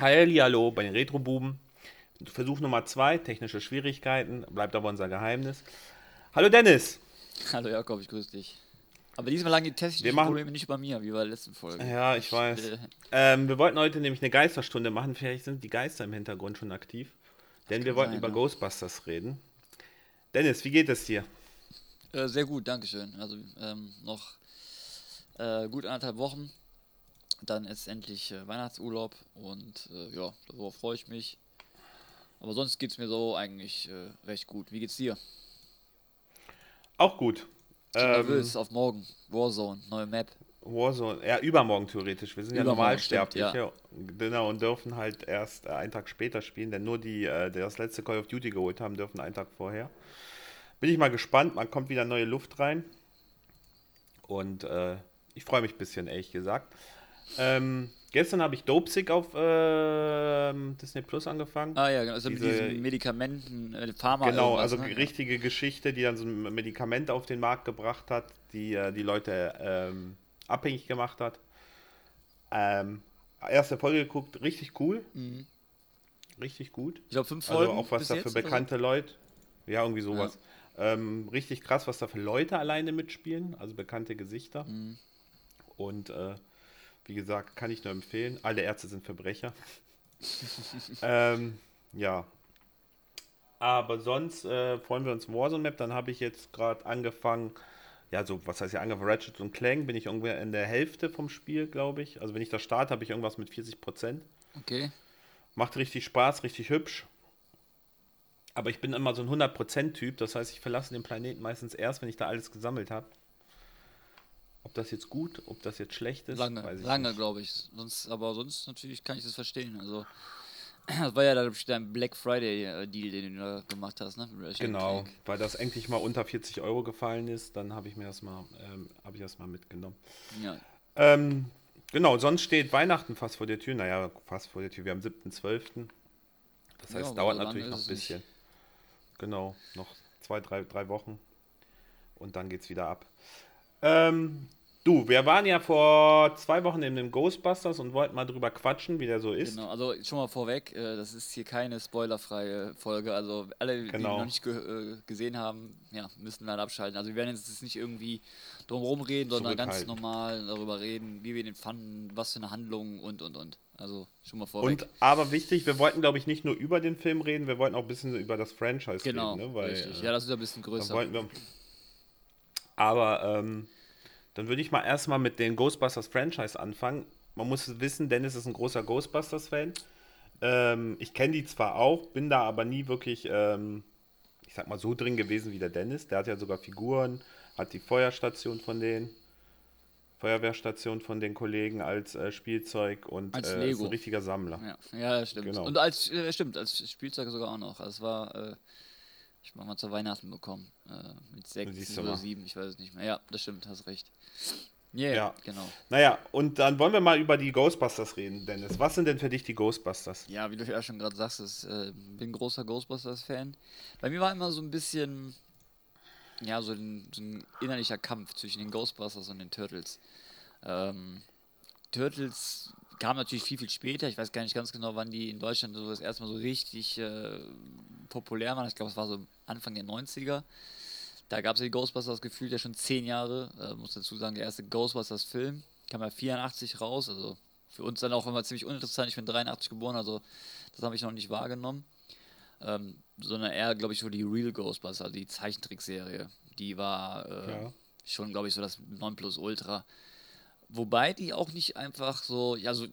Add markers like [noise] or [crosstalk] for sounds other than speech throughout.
Hallo bei den Retro-Buben. Versuch Nummer zwei, technische Schwierigkeiten, bleibt aber unser Geheimnis. Hallo Dennis. Hallo Jakob, ich grüße dich. Aber diesmal lagen die technischen machen- Probleme nicht bei mir, wie bei der letzten Folge. Ja, ich weiß. Äh, Ähm, wir wollten heute nämlich eine Geisterstunde machen. Vielleicht sind die Geister im Hintergrund schon aktiv. Denn wir wollten sein, über ja. Ghostbusters reden. Dennis, wie geht es dir? Äh, sehr gut, Dankeschön. Also ähm, noch äh, gut anderthalb Wochen. Dann ist endlich äh, Weihnachtsurlaub und äh, ja, darauf freue ich mich. Aber sonst geht es mir so eigentlich äh, recht gut. Wie geht's dir? Auch gut. Ich bin Ähm, nervös auf morgen. Warzone, neue Map. Warzone, ja, übermorgen theoretisch. Wir sind ja Übermorgen, Normalsterbliche. stimmt, Genau, und dürfen halt erst äh, einen Tag später spielen, denn nur die, äh, die das letzte Call of Duty geholt haben, dürfen einen Tag vorher. Bin ich mal gespannt, man kommt wieder neue Luft rein. Und äh, ich freue mich ein bisschen, ehrlich gesagt. Ähm, gestern habe ich Dopesick auf ähm, Disney Plus angefangen. Ah ja, genau. Also mit Diese- diesen Medikamenten, äh, Pharma. Genau, also ne? richtige Geschichte, die dann so ein Medikament auf den Markt gebracht hat, die äh, die Leute ähm, abhängig gemacht hat. Ähm, erste Folge geguckt, richtig cool, Mhm. richtig gut. Ich glaube fünf Also Folgen. auch was da jetzt für so. bekannte Leute, ja irgendwie sowas. Ähm, richtig krass, was da für Leute alleine mitspielen, also bekannte Gesichter. Mhm. Und äh, wie gesagt, kann ich nur empfehlen. Alle Ärzte sind Verbrecher. [laughs] ähm, ja. Aber sonst äh, freuen wir uns Warzone Map. Dann habe ich jetzt gerade angefangen, ja, so, was heißt ja angefangen, Ratchet und Clank bin ich irgendwer in der Hälfte vom Spiel, glaube ich. Also wenn ich das starte, habe ich irgendwas mit 40 Prozent. Okay. Macht richtig Spaß, richtig hübsch. Aber ich bin immer so ein 100%-Typ. Das heißt, ich verlasse den Planeten meistens erst, wenn ich da alles gesammelt habe. Ob das jetzt gut, ob das jetzt schlecht ist, Lange, weiß ich lange glaube ich. Sonst, aber sonst natürlich kann ich das verstehen. Also, [clears throat] das war ja da, glaub ich, dein Black Friday-Deal, den du da gemacht hast, ne? Genau, weil das endlich mal unter 40 Euro gefallen ist, dann habe ich mir das mal, ähm, habe ich das mal mitgenommen. Ja. Ähm, genau, sonst steht Weihnachten fast vor der Tür. Naja, fast vor der Tür. Wir haben 7.12. Das Ja, heißt, aber dauert natürlich noch ein es nicht. bisschen. Genau, noch zwei, drei, drei Wochen. Und dann geht's wieder ab. Ähm, du, wir waren ja vor zwei Wochen in dem Ghostbusters und wollten mal drüber quatschen, wie der so ist. Genau, also schon mal vorweg, äh, das ist hier keine spoilerfreie Folge. Also alle, die Genau. noch nicht ge äh, gesehen haben, ja, müssen dann abschalten. Also wir werden jetzt nicht irgendwie drumherum reden, sondern ganz normal darüber reden, wie wir den fanden, was für eine Handlung und und und. Also schon mal vorweg. Und aber wichtig, wir wollten, glaube ich, nicht nur über den Film reden, wir wollten auch ein bisschen über das Franchise genau, reden. Ne? Weil, richtig. äh, Ja, das ist ein bisschen größer. wollten wir. Aber ähm, dann würde ich mal erstmal mit den Ghostbusters Franchise anfangen. Man muss wissen, Dennis ist ein großer Ghostbusters-Fan. Ähm, ich kenne die zwar auch, bin da aber nie wirklich, ähm, ich sag mal, so drin gewesen wie der Dennis. Der hat ja sogar Figuren, hat die Feuerstation von denen, Feuerwehrstation von den Kollegen als äh, Spielzeug und Als äh, ist ein richtiger Sammler. Ja, ja, stimmt. Genau. Und als, äh, stimmt, als Spielzeug sogar auch noch. Also es war, äh, ich habe mal zu Weihnachten bekommen. Äh, mit sechs oder sieben, ich weiß es nicht mehr. Ja, das stimmt, hast recht. Yeah, Ja. genau. Naja, und dann wollen wir mal über die Ghostbusters reden, Dennis. Was sind denn für dich die Ghostbusters? Ja, wie du ja schon gerade sagst, ich äh, bin großer Ghostbusters-Fan. Bei mir war immer so ein bisschen, ja, so ein, so ein innerlicher Kampf zwischen den Ghostbusters und den Turtles. Ähm, Turtles kam natürlich viel, viel später. Ich weiß gar nicht ganz genau, wann die in Deutschland so das erste Mal so richtig äh, populär waren. Ich glaube, es war so Anfang der 90er. Da gab es die Ghostbusters gefühlt ja schon zehn Jahre. Äh, muss dazu sagen, der erste Ghostbusters-Film kam ja 84 raus. Also für uns dann auch immer ziemlich uninteressant. Ich bin 83 geboren, also das habe ich noch nicht wahrgenommen. Ähm, sondern eher, glaube ich, so die Real Ghostbusters, also die Zeichentrickserie. Die war äh, Ja. schon, glaube ich, so das Nonplusultra. Wobei die auch nicht einfach so, ja, so,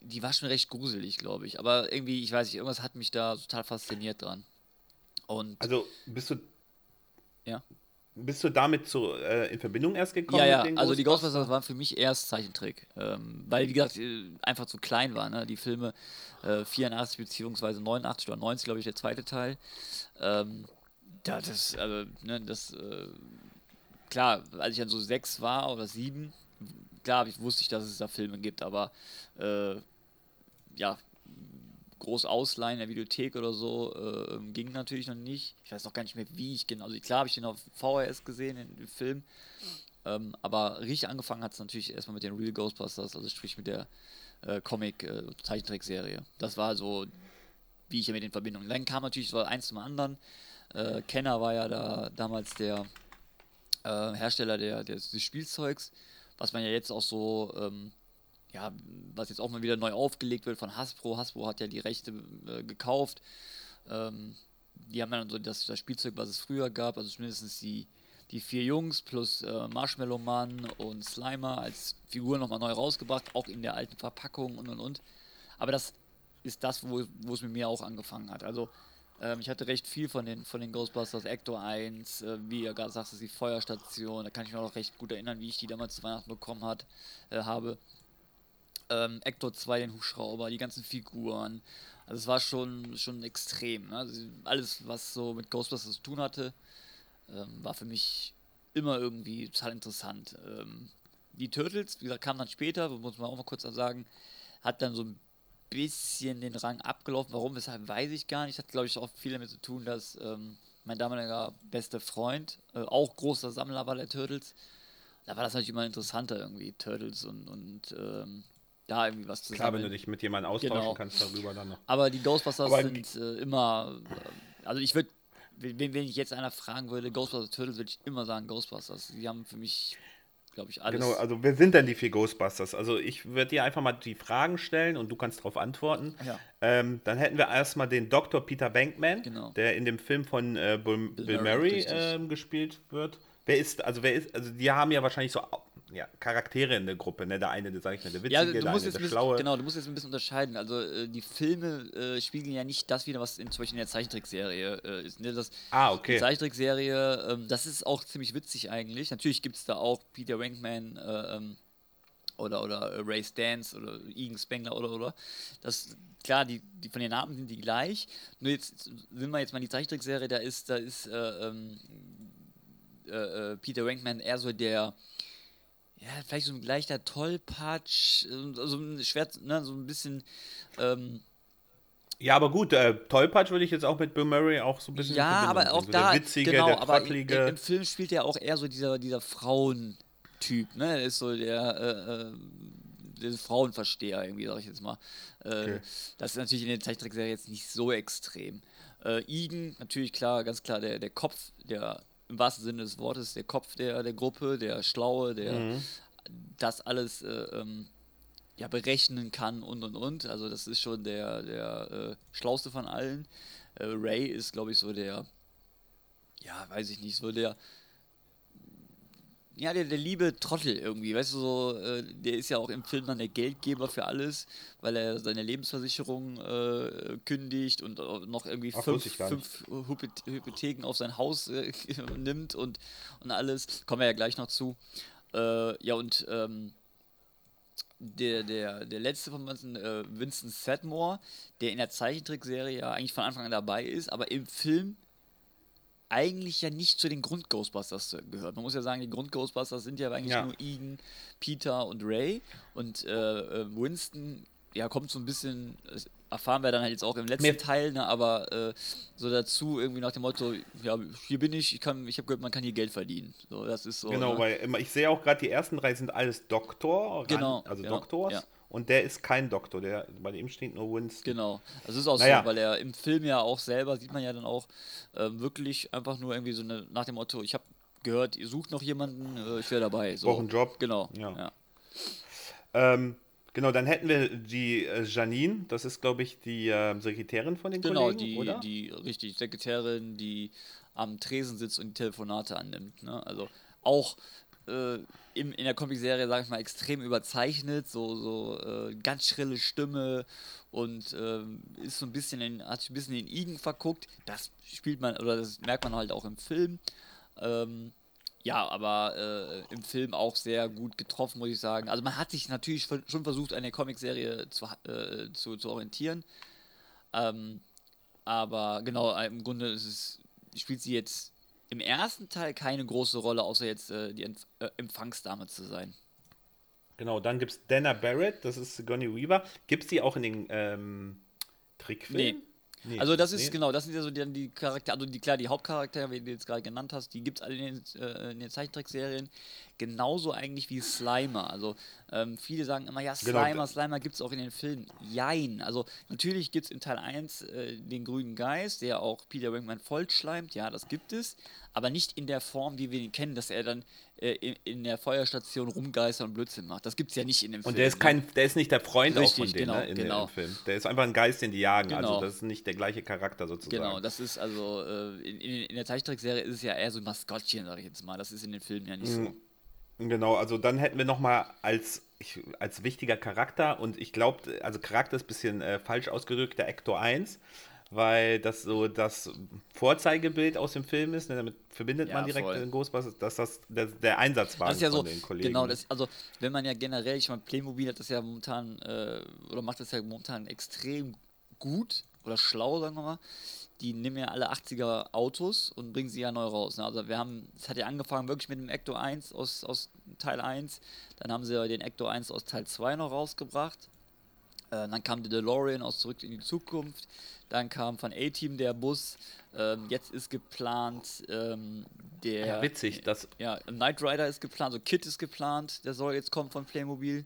die war schon recht gruselig, glaube ich. Aber irgendwie, ich weiß nicht, irgendwas hat mich da total fasziniert dran. Und Also bist du ja. Bist du damit zu, äh, in Verbindung erst gekommen? Ja, ja, also die Ghostbusters waren für mich erst Zeichentrick. Ähm, weil, wie gesagt, äh, einfach zu klein war. Ne? Die Filme äh, 84 beziehungsweise 89 oder 90, glaube ich, der zweite Teil. Ähm, ja, das, also, ne, das, äh, klar, als ich dann so sechs war oder sieben, klar, ich wusste ich, dass es da Filme gibt, aber äh, ja, groß ausleihen in der Videothek oder so äh, ging natürlich noch nicht. Ich weiß auch gar nicht mehr, wie ich genau. Also klar habe ich den auf VHS gesehen, den, Film. Ähm, aber richtig angefangen hat es natürlich erstmal mit den Real Ghostbusters, also sprich mit der äh, Comic-Zeichentrickserie. das war so, wie ich ja mit den Verbindungen. Dann kam natürlich so eins zum anderen. Äh, Kenner war ja da damals der äh, Hersteller der, der, des Spielzeugs, was man ja jetzt auch so, ähm, ja, was jetzt auch mal wieder neu aufgelegt wird von Hasbro. Hasbro hat ja die Rechte äh, gekauft. Ähm, die haben dann so das, das Spielzeug, was es früher gab, also zumindest die, die vier Jungs plus äh, Marshmallow Man und Slimer als Figur nochmal neu rausgebracht, auch in der alten Verpackung und und und. Aber das ist das, wo, wo es mit mir auch angefangen hat. Also ähm, ich hatte recht viel von den, von den Ghostbusters, Ecto 1, äh, wie ihr gerade sagt, ist die Feuerstation, da kann ich mich auch recht gut erinnern, wie ich die damals zu Weihnachten bekommen hat, äh, habe. Ähm, Ecto 2, den Hubschrauber, die ganzen Figuren. Also es war schon, schon extrem. Ne? Also alles, was so mit Ghostbusters zu tun hatte, ähm, war für mich immer irgendwie total interessant. Ähm, die Turtles, wie gesagt, kamen dann später, muss man auch mal kurz sagen, hat dann so ein bisschen den Rang abgelaufen. Warum, weshalb, weiß ich gar nicht. Hat, glaube ich, auch viel damit zu tun, dass ähm, mein damaliger bester Freund, äh, auch großer Sammler war der Turtles, da war das natürlich immer interessanter irgendwie, Turtles und, und ähm, da irgendwie was zu Klar, wenn du dich mit jemandem austauschen genau. kannst darüber dann noch. Aber die Ghostbusters Aber sind äh, immer, äh, also ich würde, wenn, wenn ich jetzt einer fragen würde, Ghostbusters Turtles, würde ich immer sagen Ghostbusters. Die haben für mich glaube ich, alles. Genau, also wer sind denn die vier Ghostbusters? Also ich würde dir einfach mal die Fragen stellen und du kannst darauf antworten. Ja. Ähm, dann hätten wir erstmal den Dr. Peter Bankman, genau. der in dem Film von äh, Bill, Bill, Murray, äh, gespielt wird. Wer ist, also wer ist, also die haben ja wahrscheinlich so ja, Charaktere in der Gruppe, ne? Der eine, der sag ich mal, der witzige, ja, du der musst eine, der bisschen, schlaue. Genau, du musst jetzt ein bisschen unterscheiden. Also äh, die Filme äh, spiegeln ja nicht das wieder, was in, zum Beispiel in der Zeichentrickserie äh, ist. Ne? Das, ah, okay. Die Zeichentrickserie, ähm, das ist auch ziemlich witzig eigentlich. Natürlich gibt es da auch Peter Wankman äh, ähm, oder, oder Ray Stans oder Egan Spengler oder oder. Das, klar, die, die von den Namen sind die gleich. Nur jetzt sind wir jetzt mal in die Zeichentrickserie, da ist, da ist äh, ähm, äh, Peter Wankman eher so der ja, vielleicht so ein leichter Tollpatsch, so ein schwer, ne, so ein bisschen. Ähm, ja, aber gut, äh, Tollpatsch würde ich jetzt auch mit Bill Murray auch so ein bisschen. Ja, aber auch so da. Der witzige, genau, der aber im, im, Film spielt er auch eher so dieser, dieser Frauentyp, ne? Er ist so der, äh, äh der Frauenversteher, irgendwie, sag ich jetzt mal. Äh, okay. Das ist natürlich in der Zeichentrickserie jetzt nicht so extrem. Äh, Igen, natürlich klar, ganz klar der, der Kopf, der im wahrsten Sinne des Wortes der Kopf der, der Gruppe, der Schlaue, der mhm. das alles äh, ähm, ja, berechnen kann und und und. Also das ist schon der, der äh, Schlauste von allen. Äh, Ray ist, glaube ich, so der, ja, weiß ich nicht, so der ja, der, der liebe Trottel irgendwie, weißt du, so, äh, der ist ja auch im Film dann der Geldgeber für alles, weil er seine Lebensversicherung äh, kündigt und noch irgendwie Ach, fünf, fünf Hypotheken auf sein Haus äh, [laughs] nimmt und, und alles. Kommen wir ja gleich noch zu. Äh, ja, und ähm, der, der, der letzte von uns, äh, Vincent Sedmore, der in der Zeichentrickserie ja eigentlich von Anfang an dabei ist, aber im Film eigentlich ja nicht zu den Grund-Ghostbusters gehört. Man muss ja sagen, die Grund-Ghostbusters sind ja eigentlich ja. nur Egan, Peter und Ray. Und äh, äh Winston, ja, kommt so ein bisschen, erfahren wir dann halt jetzt auch im letzten Mehr. Teil, ne, aber äh, so dazu irgendwie nach dem Motto, ja, hier bin ich, ich, ich habe gehört, man kann hier Geld verdienen. So, das ist so. Genau, ne? weil ich sehe auch gerade, die ersten drei sind alles Doktor, genau, also ja, Doktors. Ja. Und der ist kein Doktor, der, bei ihm steht nur Winston. Genau. Das ist auch naja. so, weil er im Film ja auch selber, sieht man ja dann auch, äh, wirklich einfach nur irgendwie so eine, nach dem Motto, ich habe gehört, ihr sucht noch jemanden, äh, ich wäre dabei. So. Brauche einen Job. Genau. Ja. ja. Ähm, genau, dann hätten wir die äh, Janine, das ist, glaube ich, die äh, Sekretärin von den genau, Kollegen, die, oder? die, richtig, Sekretärin, die am Tresen sitzt und die Telefonate annimmt. Ne? Also auch äh, in, in der Comic-Serie, sag ich mal, extrem überzeichnet, so, so äh, ganz schrille Stimme und äh, ist so ein bisschen in, hat sich ein bisschen in Igen verguckt. Das spielt man, oder das merkt man halt auch im Film. Ähm, ja, aber äh, im Film auch sehr gut getroffen, muss ich sagen. Also man hat sich natürlich schon versucht, an der Comicserie zu, äh, zu, zu orientieren. Ähm, aber genau, im Grunde es, spielt sie jetzt im ersten Teil keine große Rolle, außer jetzt äh, die Empf äh, Empfangsdame zu sein. Genau, dann gibt es Dana Barrett, das ist Sigourney Weaver. Gibt es die auch in den ähm, Trickfilmen? Nee. Nee, also das ist nee. genau, das sind ja so die, die Charaktere, also die klar, die Hauptcharaktere, wie du jetzt gerade genannt hast, die gibt es alle in den, äh, in den Zeichentrickserien. Genauso eigentlich wie Slimer. Also ähm, viele sagen immer, ja, Genau. Slimer, Slimer gibt es auch in den Filmen. Jein. Also natürlich gibt es in Teil 1 äh, den grünen Geist, der auch Peter Winkman vollschleimt. Ja, das gibt es. Aber nicht in der Form, wie wir ihn kennen, dass er dann äh, in, in der Feuerstation rumgeistert und Blödsinn macht. Das gibt es ja nicht in dem Film. Und der ist ne? kein, der ist nicht der Freund auch Richtig, von denen, genau, ne, in genau. dem Film. Der ist einfach ein Geist, den die jagen. Genau. Also das ist nicht der gleiche Charakter sozusagen. Genau, das ist also äh, in, in, in der Zeichentrickserie ist es ja eher so ein Maskottchen, sag ich jetzt mal. Das ist in den Filmen ja nicht so. Genau, also dann hätten wir noch mal als, ich, als wichtiger Charakter und ich glaube, also Charakter ist ein bisschen äh, falsch ausgedrückt, der Ector 1, weil das so das Vorzeigebild aus dem Film ist, ne, damit verbindet Ja, man direkt voll. den Ghostbusters, dass das der, der Einsatz war ja von so, den Kollegen. genau, das, also wenn man ja generell, ich meine, Playmobil hat das ja momentan, äh, oder macht das ja momentan extrem gut oder schlau, sagen wir mal. Die nehmen ja alle 80er Autos und bringen sie ja neu raus. Ne? Also wir haben, es hat ja angefangen wirklich mit dem Ecto 1 aus, aus Teil 1, dann haben sie ja den Ecto 1 aus Teil 2 noch rausgebracht. Äh, dann kam der DeLorean aus Zurück in die Zukunft. Dann kam von A-Team der Bus. Ähm, jetzt ist geplant ähm, der. ja, witzig, das Ja, Knight Rider ist geplant, also Kit ist geplant, der soll jetzt kommen von Playmobil.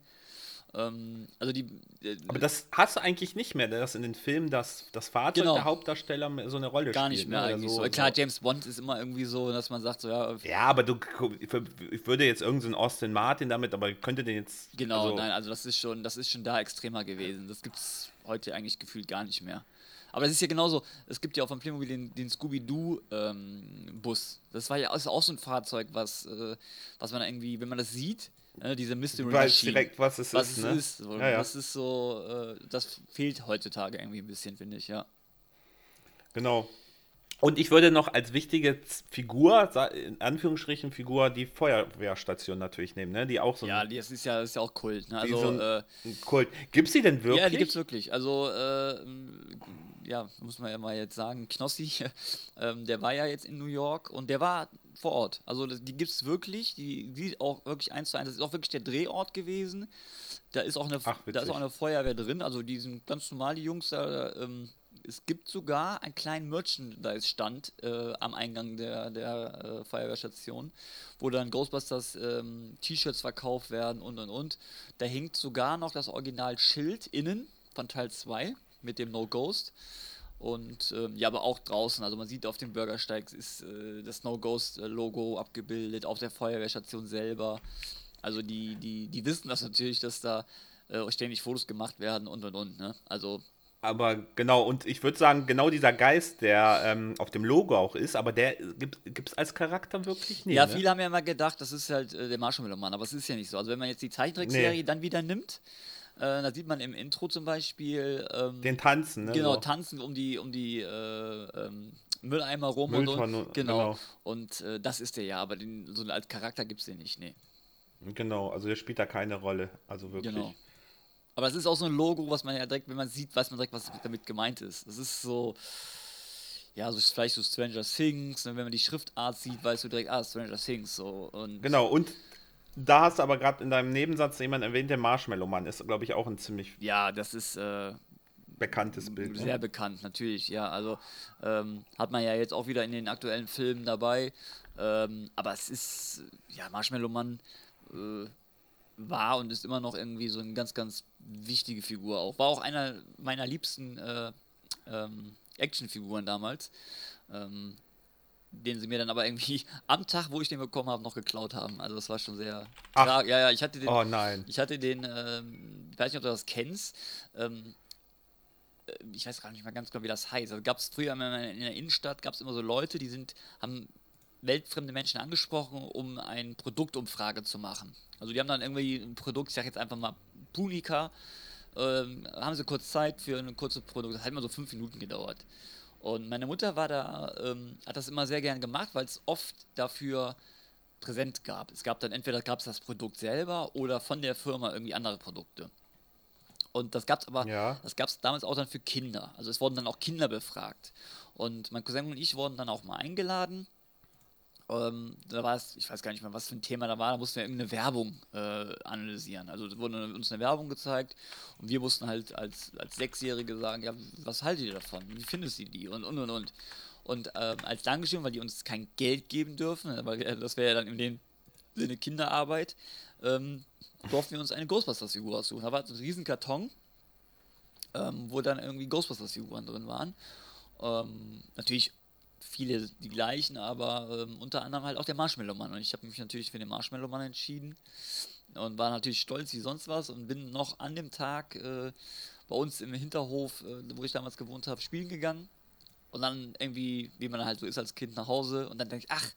Ähm, also die. äh, aber das hast du eigentlich nicht mehr, dass in den Filmen das, das Fahrzeug Genau. der Hauptdarsteller so eine Rolle gar spielt. nicht mehr ne, eigentlich so, so. so. Klar, James Bond ist immer irgendwie so, dass man sagt, so ja, Ja, aber du, ich würde jetzt irgendeinen Austin Martin damit, aber könnte den jetzt. genau, also, nein, also das ist schon, das ist schon da extremer gewesen. Das gibt's heute eigentlich gefühlt gar nicht mehr. Aber es ist ja genauso, es gibt ja auch von Playmobil den, den Scooby-Doo-Bus. das war ja ist auch so ein Fahrzeug, was, äh, was man irgendwie, wenn man das sieht, äh, diese Mystery Du weißt Machine, direkt, was es was ist, es ne? ist. So, Ja, ja. Das ist so, äh, das fehlt heutzutage irgendwie ein bisschen, finde ich, ja. Genau. Und ich würde noch als wichtige Figur, in Anführungsstrichen Figur, die Feuerwehrstation natürlich nehmen, ne? Die auch so Ja, das ist ja, das ist ja auch Kult. Ne? Also, so ein, äh, Kult. Gibt's die denn wirklich? ja, die gibt's wirklich. Also, äh, ja, muss man ja mal jetzt sagen, Knossi, [laughs] ähm, der war ja jetzt in New York und der war vor Ort. Also, die gibt's wirklich, die, die auch wirklich eins zu eins. Das ist auch wirklich der Drehort gewesen. Da ist auch eine, Ach, da ist auch eine Feuerwehr drin. Also, die sind ganz normal, die Jungs da. Ähm, es gibt sogar einen kleinen Merchandise-Stand äh, am Eingang der, der äh, Feuerwehrstation, wo dann Ghostbusters ähm, T-Shirts verkauft werden und und und. Da hängt sogar noch das Original-Schild innen von Teil 2 mit dem No Ghost. Und ähm, ja, aber auch draußen. Also man sieht auf dem Bürgersteig ist äh, das No Ghost Logo abgebildet, auf der Feuerwehrstation selber. Also die, die, die wissen das natürlich, dass da äh, ständig Fotos gemacht werden und und und. Ne? Also Aber genau, und ich würde sagen, genau dieser Geist, der ähm, auf dem Logo auch ist, aber der gibt es als Charakter wirklich nicht. ja, ne? viele haben ja immer gedacht, das ist halt äh, der Marshmallow-Mann, aber es ist ja nicht so. Also wenn man jetzt die Zeichentrickserie Nee. dann wieder nimmt, äh, da sieht man im Intro zum Beispiel ähm, Den Tanzen, ne? genau so. tanzen um die um die äh, ähm, Mülleimer rum Mülltonnen, und so. Genau. genau. Und äh, das ist der ja, aber den, so als Charakter gibt es den nicht, nee. Genau, also der spielt da keine Rolle. Also wirklich. Genau. Aber es ist auch so ein Logo, was man ja direkt, wenn man sieht, weiß man direkt, was damit gemeint ist. Das ist so, ja, so vielleicht so Stranger Things, ne, wenn man die Schriftart sieht, weißt du direkt, ah, Stranger Things, so. Und Genau, und da hast du aber gerade in deinem Nebensatz jemand erwähnt, der Marshmallow-Mann ist, glaube ich, auch ein ziemlich ja, das ist äh, bekanntes Bild. sehr Ne? bekannt, natürlich, ja. Also ähm, hat man ja jetzt auch wieder in den aktuellen Filmen dabei. Ähm, aber es ist, ja, Marshmallow Mann äh, war und ist immer noch irgendwie so eine ganz, ganz wichtige Figur auch. War auch einer meiner liebsten äh, ähm, Actionfiguren damals. Ähm, den sie mir dann aber irgendwie [laughs] am Tag, wo ich den bekommen habe, noch geklaut haben. Also das war schon sehr. Ach. Ja, ja, ich hatte den. Oh nein. Ich hatte den, ähm, ich weiß nicht, ob du das kennst. Ähm, äh, ich weiß gar nicht mehr ganz genau, wie das heißt. Also gab es früher in der Innenstadt gab es immer so Leute, die sind, haben weltfremde Menschen angesprochen, um eine Produktumfrage zu machen. Also die haben dann irgendwie ein Produkt, ich sag jetzt einfach mal Punika, ähm, haben sie kurz Zeit für eine kurze Produkt, das hat immer so fünf Minuten gedauert. Und meine Mutter war da, ähm, hat das immer sehr gern gemacht, weil es oft dafür präsent gab. Es gab dann entweder gab es das Produkt selber oder von der Firma irgendwie andere Produkte. Und das gab es aber, Ja. das gab es damals auch dann für Kinder. Also es wurden dann auch Kinder befragt. Und mein Cousin und ich wurden dann auch mal eingeladen. Ähm, da war es, ich weiß gar nicht mehr, was für ein Thema da war, da mussten wir irgendeine Werbung äh, analysieren. Also wurde uns eine Werbung gezeigt und wir mussten halt als, als Sechsjährige sagen, ja, was haltet ihr davon? Wie findest du die? Und und und und. Und ähm, als Dankeschön, weil die uns kein Geld geben dürfen, weil wir- das wäre ja dann in dem Sinne Kinderarbeit, ähm, durften wir uns eine Ghostbusters-Figur aussuchen. Da war so ein riesen Karton, ähm, wo dann irgendwie Ghostbusters-Figuren drin waren. Ähm, natürlich viele die gleichen, aber ähm, unter anderem halt auch der Marshmallow-Mann. Und ich habe mich natürlich für den Marshmallow-Mann entschieden und war natürlich stolz wie sonst was und bin noch an dem Tag äh, bei uns im Hinterhof, äh, wo ich damals gewohnt habe, spielen gegangen. Und dann irgendwie, wie man halt so ist als Kind, nach Hause und dann denke ich, ach,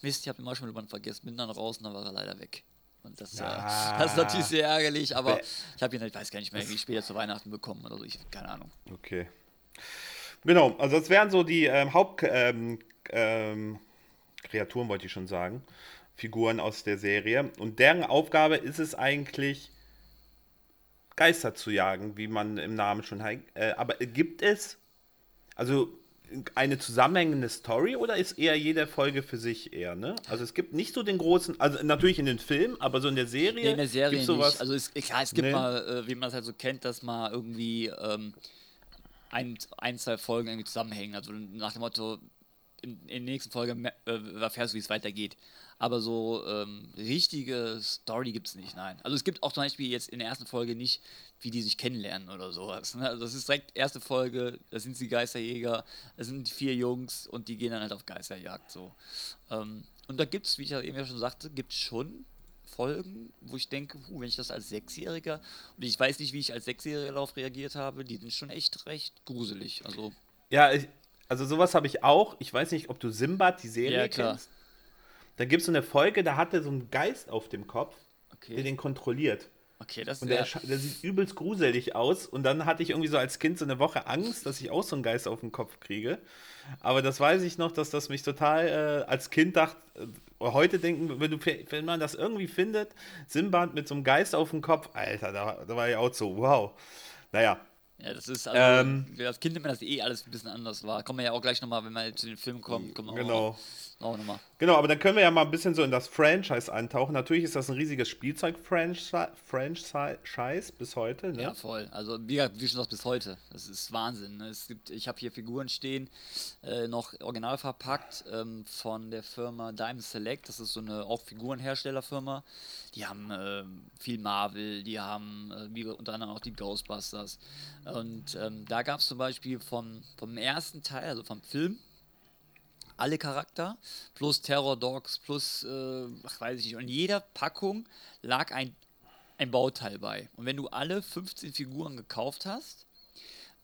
Mist, ich habe den Marshmallow-Mann vergessen, bin dann raus und dann war er leider weg. Und das, ah. äh, das ist natürlich sehr ärgerlich, aber ich habe ihn, ich weiß gar nicht mehr, wie später zu Weihnachten bekommen oder so, ich keine Ahnung. Okay. Genau, also das wären so die ähm, Hauptkreaturen, ähm, ähm, wollte ich schon sagen. Figuren aus der Serie. Und deren Aufgabe ist es eigentlich, Geister zu jagen, wie man im Namen schon hat. Äh, aber gibt es also eine zusammenhängende Story oder ist eher jede Folge für sich eher, ne? Also es gibt nicht so den großen, also natürlich in den Filmen, aber so in der Serie. Nee, in der Serie gibt's sowas, nicht. Also es, klar, es gibt nee. mal, äh, wie man es halt so kennt, dass mal irgendwie ähm, ein, ein, zwei Folgen irgendwie zusammenhängen. Also nach dem Motto, in, in der nächsten Folge äh, erfährst du, wie es weitergeht. Aber so ähm, richtige Story gibt es nicht, nein. Also es gibt auch zum Beispiel jetzt in der ersten Folge nicht, wie die sich kennenlernen oder sowas. Ne? Also das ist direkt erste Folge, da sind sie Geisterjäger, da sind vier Jungs und die gehen dann halt auf Geisterjagd so. Ähm, und da gibt es, wie ich ja eben ja schon sagte, gibt es schon Folgen, wo ich denke, puh, wenn ich das als Sechsjähriger, und ich weiß nicht, wie ich als Sechsjähriger darauf reagiert habe, die sind schon echt recht gruselig. Also ja, ich, also sowas habe ich auch. Ich weiß nicht, ob du Simbad, die Serie ja, kennst. Da gibt es so eine Folge, da hat er so einen Geist auf dem Kopf, okay. der den kontrolliert. Okay, das und der, der, sieht übelst gruselig aus. Und dann hatte ich irgendwie so als Kind so eine Woche Angst, dass ich auch so einen Geist auf dem Kopf kriege. Aber das weiß ich noch, dass das mich total äh, als Kind dachte, äh, heute denken, wenn, du, wenn man das irgendwie findet, Simbad mit so einem Geist auf dem Kopf, Alter, da, da war ich auch so, wow. Naja, ja, das ist also, ähm, als Kind nimmt man das eh alles ein bisschen anders war. Kommen wir ja auch gleich nochmal, wenn wir zu den Filmen kommen, kommen wir genau. auch, nochmal. Genau, aber dann können wir ja mal ein bisschen so in das Franchise eintauchen. Natürlich ist das ein riesiges Spielzeug-Franchise bis heute. Ne? Ja, voll. Also wie, wie schon gesagt, bis heute. Das ist Wahnsinn. Ne? Es gibt, ich habe hier Figuren stehen, äh, noch original verpackt ähm, von der Firma Diamond Select. Das ist so eine auch Figurenherstellerfirma. Die haben äh, viel Marvel, die haben äh, wie unter anderem auch die Ghostbusters. Und ähm, da gab es zum Beispiel vom, vom ersten Teil, also vom Film, alle Charakter, plus Terror Dogs, plus, äh, ach weiß ich nicht, und jeder Packung lag ein, ein Bauteil bei. Und wenn du alle 15 Figuren gekauft hast,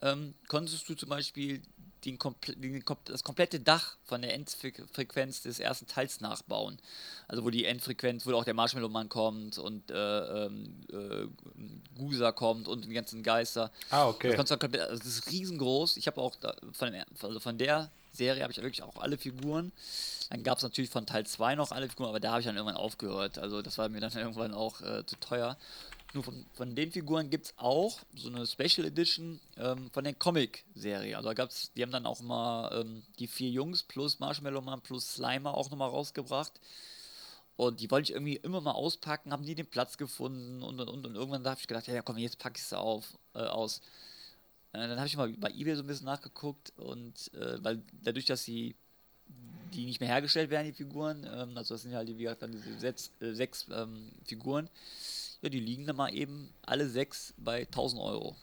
ähm, konntest du zum Beispiel den, den, das komplette Dach von der Endfrequenz des ersten Teils nachbauen. Also wo die Endfrequenz, wo auch der Marshmallow-Mann kommt und äh, ähm, äh, Gusa kommt und die ganzen Geister. Ah, okay. Das, also das ist riesengroß. Ich habe auch da, von, also von der Serie habe ich wirklich auch alle Figuren. Dann gab es natürlich von Teil 2 noch alle Figuren, aber da habe ich dann irgendwann aufgehört. Also das war mir dann [laughs] irgendwann auch äh, zu teuer. Nur von, von den Figuren gibt es auch so eine Special Edition ähm, von der Comic-Serie. Also da gab's, die haben dann auch mal ähm, die vier Jungs plus Marshmallow Man plus Slimer auch nochmal rausgebracht. Und die wollte ich irgendwie immer mal auspacken, haben die den Platz gefunden und und und. Und irgendwann habe ich gedacht, ja, komm, jetzt packe ich auf, äh, aus. Äh, dann habe ich mal bei eBay so ein bisschen nachgeguckt und äh, weil dadurch, dass sie die nicht mehr hergestellt werden, die Figuren, ähm, also das sind halt, wie gesagt, dann diese sechs, äh, sechs ähm, Figuren, ja, die liegen dann mal eben alle sechs bei 1000 Euro.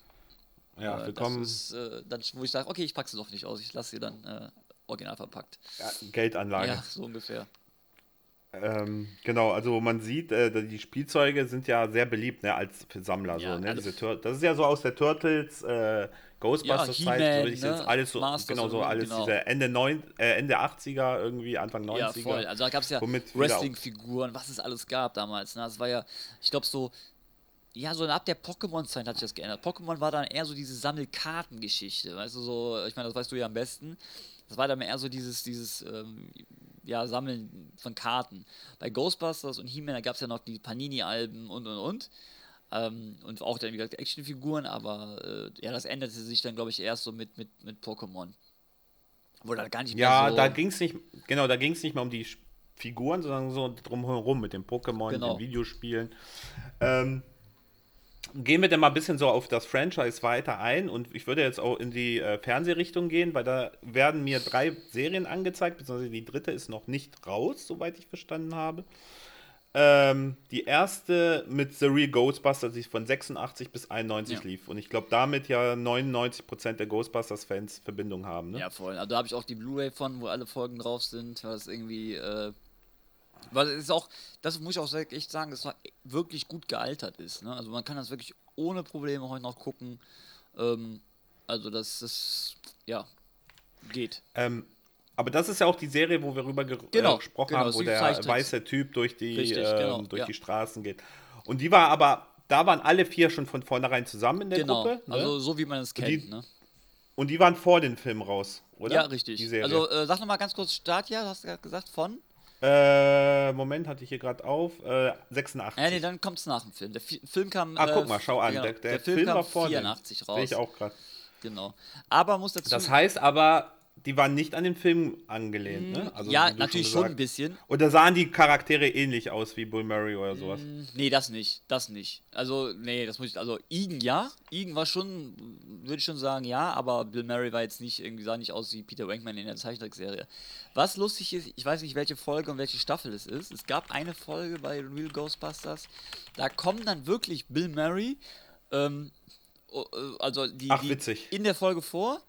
Ja, äh, willkommen. Das ist dann, wo ich sage, okay, ich packe sie doch nicht aus, ich lasse sie dann original verpackt. Ja, Geldanlage. Ja, so ungefähr. Ähm, genau, also man sieht, äh, die Spielzeuge sind ja sehr beliebt ne, als für Sammler. Ja, so, ne? Diese das ist ja so aus der Turtles, äh, Ghostbusters Zeit, ja, so würde ich ne? jetzt alles so, Masters genau so alles genau. diese Ende, neun, äh, Ende 80er, irgendwie Anfang 90er. Ja, voll. Also da gab es ja Wrestling-Figuren, was es alles gab damals. Ne? Das war ja, ich glaube so, ja, so ab der Pokémon-Zeit hat sich das geändert. Pokémon war dann eher so diese Sammelkartengeschichte, weißt du, so, ich meine, das weißt du ja am besten. Das war dann eher so dieses, dieses, ähm, ja, Sammeln von Karten. Bei Ghostbusters und He-Man, da gab es ja noch die Panini-Alben und und und. Ähm, und auch dann, wie gesagt, Actionfiguren, aber äh, ja, das änderte sich dann, glaube ich, erst so mit, mit, mit Pokémon. Wo da gar nicht mehr Ja, so da ging es nicht, genau, da ging es nicht mehr um die Figuren, sondern so drumherum mit den Pokémon, genau. den Videospielen. Ähm, gehen wir denn mal ein bisschen so auf das Franchise weiter ein und ich würde jetzt auch in die äh, Fernsehrichtung gehen, weil da werden mir drei Serien angezeigt, beziehungsweise die dritte ist noch nicht raus, soweit ich verstanden habe. ähm, die erste mit The Real Ghostbusters, die von 86 bis 91 Ja. lief. Und ich glaube, damit ja 99% der Ghostbusters-Fans Verbindung haben. Ne? Ja, voll. Also da habe ich auch die Blu-ray von, wo alle Folgen drauf sind, es irgendwie, äh, weil es ist auch, das muss ich auch echt sagen, dass es wirklich gut gealtert ist. Ne? Also man kann das wirklich ohne Probleme heute noch gucken. Ähm, also das ist, ja, geht. Ähm, aber das ist ja auch die Serie, wo wir darüber ge Genau, äh, gesprochen genau, haben, wo der weiße Typ durch die, Richtig, ähm, genau, durch ja. die Straßen geht. Und die war aber, da waren alle vier schon von vornherein zusammen in der Genau. Gruppe. Ne? Also so wie man es die- kennt. Ne? Und die waren vor den Film raus, oder? Ja, richtig. Die. Also äh, sag nochmal ganz kurz Startjahr, hast du gerade gesagt, von? Äh, Moment, hatte ich hier gerade auf. Äh, 86. Ja, nee, dann kommt es nach dem Film. Der Fi Film kam. ah, äh, guck mal, schau an. genau, der, der, Film, Film, kam war vor 84 raus. Sehe ich auch gerade. Genau. Aber muss dazu. Das heißt aber, die waren nicht an den Film angelehnt, ne? Also, ja, natürlich schon, gesagt- ein bisschen. Oder sahen die Charaktere ähnlich aus wie Bill Murray oder sowas? Nee, das nicht. Das nicht. Also, nee, das muss ich. Also, Igen ja. Igen war schon, würde ich schon sagen, ja, aber Bill Murray war jetzt nicht, irgendwie sah nicht aus wie Peter Wankman in der Zeichentrickserie. Was lustig ist, ich weiß nicht, welche Folge und welche Staffel es ist. Es gab eine Folge bei Real Ghostbusters, da kommen dann wirklich Bill Murray, ähm, äh, also die, Ach, die witzig. in der Folge vor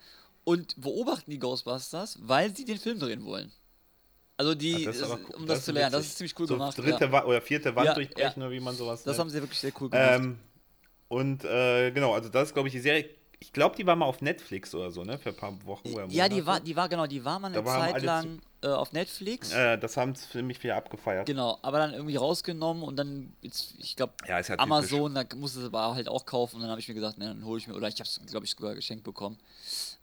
und beobachten die Ghostbusters, weil sie den Film drehen wollen. Also die, das das- cool. um das, ist zu lernen, das ist ziemlich cool so gemacht. Dritte ja. Wa oder vierte Wand Ja, durchbrechen, ja. oder wie man sowas Das nennt. haben sie wirklich sehr cool gemacht. Ähm, und äh, genau, also das ist, glaube ich, die Serie. Ich glaube, die war mal auf Netflix oder so, ne? Für ein paar Wochen oder ja, die Monate. war, die war genau, die war mal eine Da Zeit lang äh, auf Netflix. Äh, das haben für mich viel abgefeiert. Genau, aber dann irgendwie rausgenommen und dann, jetzt, ich glaube, Ja, ja Amazon, da musste es aber halt auch kaufen und dann habe ich mir gesagt, ne, dann hole ich mir, oder ich habe es, glaube ich, sogar geschenkt bekommen,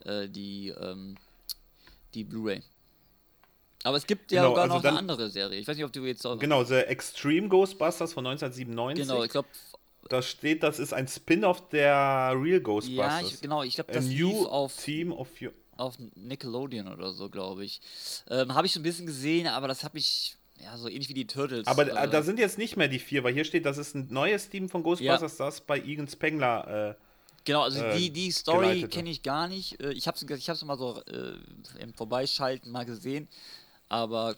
äh, die, ähm, die Blu-ray. Aber es gibt ja Genau, sogar also noch dann- eine andere Serie. Ich weiß nicht, ob du jetzt auch. Genau, The Extreme Ghostbusters von 1997. Genau, ich glaube, Da steht, das ist ein Spin-off der Real Ghostbusters. ja, ich, genau, ich glaube, das new lief auf, Team of You. auf Nickelodeon oder so, glaube ich. Ähm, habe ich so ein bisschen gesehen, aber das habe ich, ja, so ähnlich wie die Turtles. Aber äh, da sind jetzt nicht mehr die vier, weil hier steht, das ist ein neues Team von Ghostbusters, das bei Egan Spengler. Äh, Genau, also äh, die, die Story kenne ich gar nicht. Äh, Ich habe es ich hab's mal so äh, im Vorbeischalten mal gesehen, aber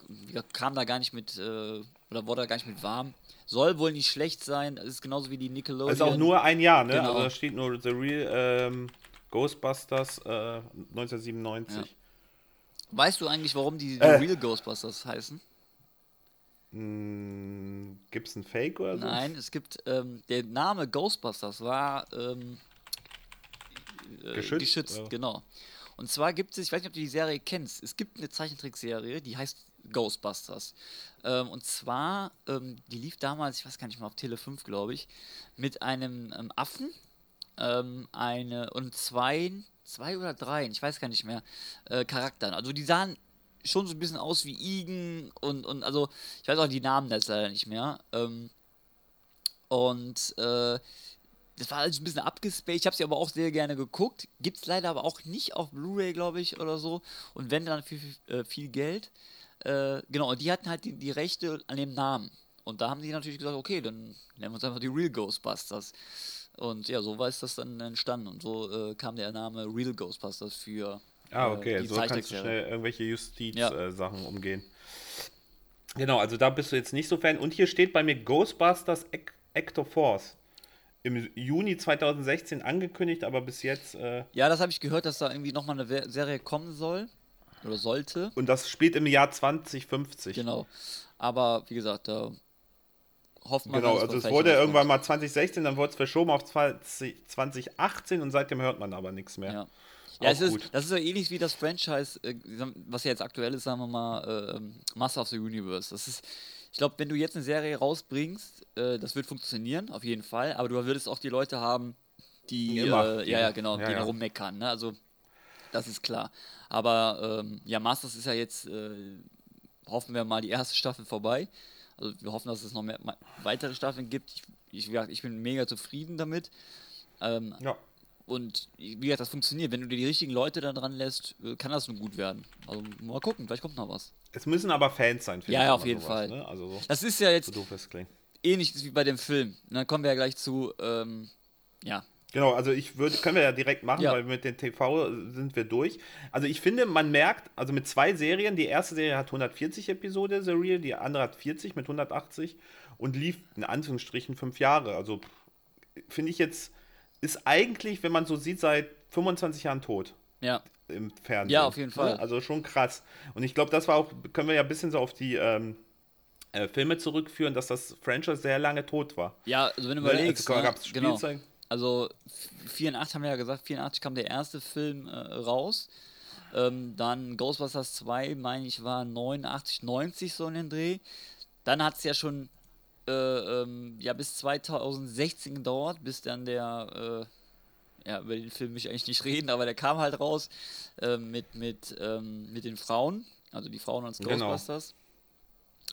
kam da gar nicht mit, äh, oder wurde da gar nicht mit warm. Soll wohl nicht schlecht sein, es ist genauso wie die Nickelodeon. ist auch nur ein Jahr, ne? Genau. Also da steht nur The Real ähm, Ghostbusters äh, 1997. Weißt du eigentlich, warum die, die Äh. Real Ghostbusters heißen? Hm, gibt's ein Fake oder so? Nein, es gibt, ähm, der Name Ghostbusters war ähm, äh, Geschützt, geschützt, genau. Und zwar gibt es, ich weiß nicht, ob du die Serie kennst, es gibt eine Zeichentrickserie, die heißt Ghostbusters. Ähm, und zwar, ähm, die lief damals, ich weiß gar nicht mal, auf Tele 5, glaube ich, mit einem ähm, Affen ähm, eine, und zwei, zwei oder drei, ich weiß gar nicht mehr, äh, Charakteren. Also die sahen schon so ein bisschen aus wie Igen und, und also, ich weiß auch die Namen jetzt leider nicht mehr. Ähm, und äh, das war alles ein bisschen abgespaced. Ich habe sie aber auch sehr gerne geguckt. Gibt es leider aber auch nicht auf Blu-ray, glaube ich, oder so. Und wenn dann viel, viel, äh, viel Geld. Äh, genau, und die hatten halt die, die Rechte an dem Namen. Und da haben die natürlich gesagt, okay, dann nennen wir uns einfach die Real Ghostbusters. Und ja, so war es das dann entstanden. Und so äh, kam der Name Real Ghostbusters für Ah, äh, okay, die so kannst du schnell irgendwelche Ja. Justiz-Sachen umgehen. Genau, also da bist du jetzt nicht so Fan. Und hier steht bei mir Ghostbusters Ec Ecto Force. Im Juni 2016 angekündigt, aber bis jetzt. Äh, Ja, das habe ich gehört, dass da irgendwie nochmal eine Serie kommen soll. Oder sollte. und das spielt im Jahr 2050. Genau. Aber wie gesagt, da hofft man. Genau, also es wurde irgendwann mal 2016, dann wurde es verschoben auf 20, 2018 und seitdem hört man aber nichts mehr. Ja. Ja, es ist, das ist so ähnlich wie das Franchise, äh, was ja jetzt aktuell ist, sagen wir mal, äh, Master of the Universe. Das ist, ich glaube, wenn du jetzt eine Serie rausbringst, äh, das wird funktionieren, auf jeden Fall, aber du würdest auch die Leute haben, die, Immer, äh, die- ja, ja, genau, ja, die ja. rummeckern, ne? Also, das ist klar. Aber, ähm, ja, Masters ist ja jetzt, äh, hoffen wir mal, die erste Staffel vorbei. Also, wir hoffen, dass es noch mehr, weitere Staffeln gibt. Ich, ich, gesagt, ich bin mega zufrieden damit. Ähm, Ja. und wie gesagt, das funktioniert. Wenn du dir die richtigen Leute da dran lässt, äh, kann das nur gut werden. Also mal gucken, vielleicht kommt noch was. Es müssen aber Fans sein, finde Ja, ich ja, auf jeden sowas, Fall. Ne? Also so, Das ist ja so jetzt klingt. ähnlich wie bei dem Film. Und dann kommen wir ja gleich zu, ähm, ja, Genau, also ich würde, können wir ja direkt machen, Ja. weil mit den TV sind wir durch. Also ich finde, man merkt, also mit zwei Serien, die erste Serie hat 140 Episode, The Real, die andere hat 40 mit 180 und lief in Anführungsstrichen fünf Jahre. Also finde ich jetzt, ist eigentlich, wenn man so sieht, seit 25 Jahren tot Ja. im Fernsehen. Ja, auf jeden Ne? Fall. Also schon krass. Und ich glaube, das war auch, können wir ja ein bisschen so auf die ähm, äh, Filme zurückführen, dass das Franchise sehr lange tot war. Ja, also wenn du Ne? überlegst, also, ne? gab es genau. Also 84 haben wir ja gesagt, 84 kam der erste Film äh, raus. Ähm, dann Ghostbusters 2, meine ich, war 89, 90 so in den Dreh. Dann hat es ja schon äh, ähm, ja, bis 2016 gedauert, bis dann der, äh, ja, über den Film will ich eigentlich nicht reden, aber der kam halt raus äh, mit, mit, ähm, mit den Frauen, also die Frauen als Genau.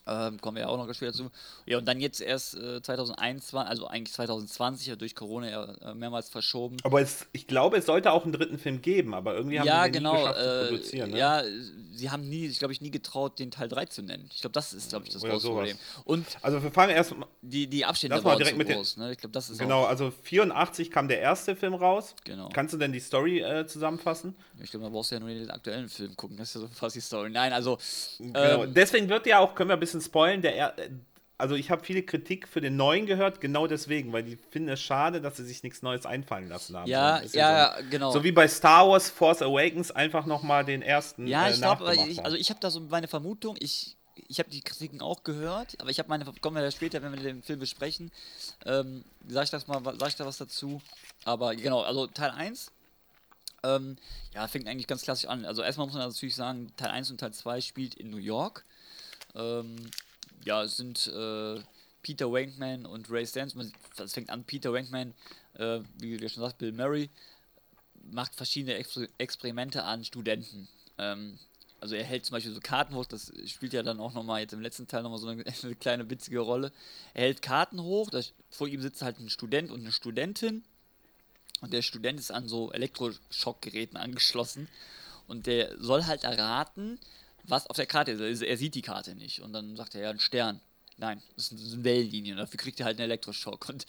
Ähm, kommen wir ja auch noch später zu. Ja, und dann jetzt erst äh, 2021, also eigentlich 2020, ja durch Corona ja äh, mehrmals verschoben. Aber es, ich glaube, es sollte auch einen dritten Film geben, aber irgendwie haben ja, die den genau. nie geschafft zu Äh, produzieren. Ne? Ja, sie haben nie, ich glaube ich, nie getraut, den Teil 3 zu nennen. Ich glaube, das ist, glaube ich, das Oder große sowas. Problem. Und Also wir fangen erst mal, die, die Abstände Lass mal waren direkt zu mit den- groß. Ne? Ich glaube, das ist genau, also 84 kam der erste Film raus. Genau. Kannst du denn die Story äh, zusammenfassen? ich glaube, da brauchst du ja nur den aktuellen Film gucken. Das ist ja so fast die Story. Nein, also, Genau. ähm, Deswegen wird ja auch, können wir ein bisschen spoilen, der er, also ich habe viele Kritik für den neuen gehört, genau deswegen, weil die finden es schade, dass sie sich nichts Neues einfallen lassen haben. So ja, bisschen ja, so, genau. So wie bei Star Wars Force Awakens einfach nochmal den ersten Ja, äh, ich glaube, ich, haben. also ich habe da so meine Vermutung, ich, ich habe die Kritiken auch gehört, aber ich habe meine, kommen wir da später, wenn wir den Film besprechen, ähm, sag ich das mal, sag ich da was dazu. Aber genau, also Teil 1, ähm, ja, fängt eigentlich ganz klassisch an. Also erstmal muss man natürlich sagen, Teil 1 und Teil 2 spielt in New York. Ähm, ja, es sind äh, Peter Wankman und Ray. Man- Das fängt an, Peter Wankman, äh, wie du schon sagst, Bill Murray, macht verschiedene Exper Experimente an Studenten. Ähm, also er hält zum Beispiel so Karten hoch, das spielt ja dann auch nochmal jetzt im letzten Teil nochmal so eine, [laughs] eine kleine witzige Rolle. Er hält Karten hoch, das, vor ihm sitzt halt ein Student und eine Studentin und der Student ist an so Elektroschockgeräten angeschlossen und der soll halt erraten, was auf der Karte ist. Also er sieht die Karte nicht und dann sagt er ja ein Stern. Nein, das ist eine Wellenlinie und dafür kriegt er halt einen Elektroschock und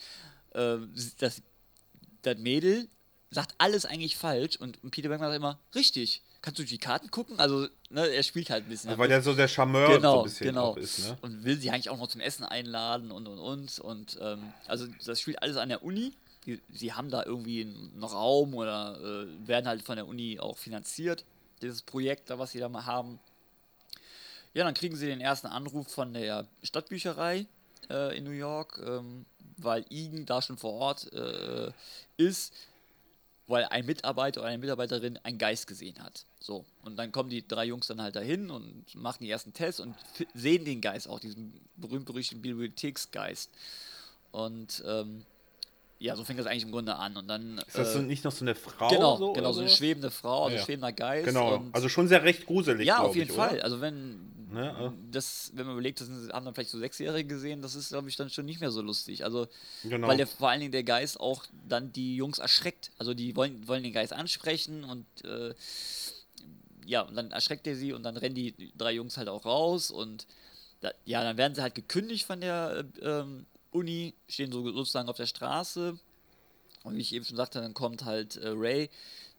ähm, das, das Mädel sagt alles eigentlich falsch und Peter Bergmann sagt immer, richtig. Kannst du durch die Karten gucken? Also, ne, er spielt halt ein bisschen. weil der so der Charmeur so genau, ein bisschen genau. ist, ne? Und will sie eigentlich auch noch zum Essen einladen und und und. Und ähm, also das spielt alles an der Uni. Die, sie haben da irgendwie einen Raum oder äh, werden halt von der Uni auch finanziert, dieses Projekt da, was sie da mal haben. Ja, dann kriegen sie den ersten Anruf von der Stadtbücherei äh, in New York, ähm, weil Igen da schon vor Ort äh, ist, weil ein Mitarbeiter oder eine Mitarbeiterin einen Geist gesehen hat. So, und dann kommen die drei Jungs dann halt dahin und machen die ersten Tests und sehen den Geist auch, diesen berühmt-berüchtigten Bibliotheksgeist. Und ähm, ja, so fängt das eigentlich im Grunde an. Und dann. Ist das so äh, nicht noch so eine Frau? genau, so, genau, so eine schwebende Frau, also Ja. schwebender Geist. Genau, also schon sehr recht gruselig, ja, auf jeden ich, Fall. Oder? Also wenn Ne, also- das, wenn man überlegt, das haben dann vielleicht so Sechsjährige gesehen, das ist, glaube ich, dann schon nicht mehr so lustig. Also Genau. weil der vor allen Dingen der Geist auch dann die Jungs erschreckt. Also die wollen, wollen den Geist ansprechen und äh, ja, und dann erschreckt er sie und dann rennen die drei Jungs halt auch raus und da, ja, dann werden sie halt gekündigt von der äh, Uni, stehen so sozusagen auf der Straße. Und wie ich eben schon sagte, dann kommt halt äh, Ray,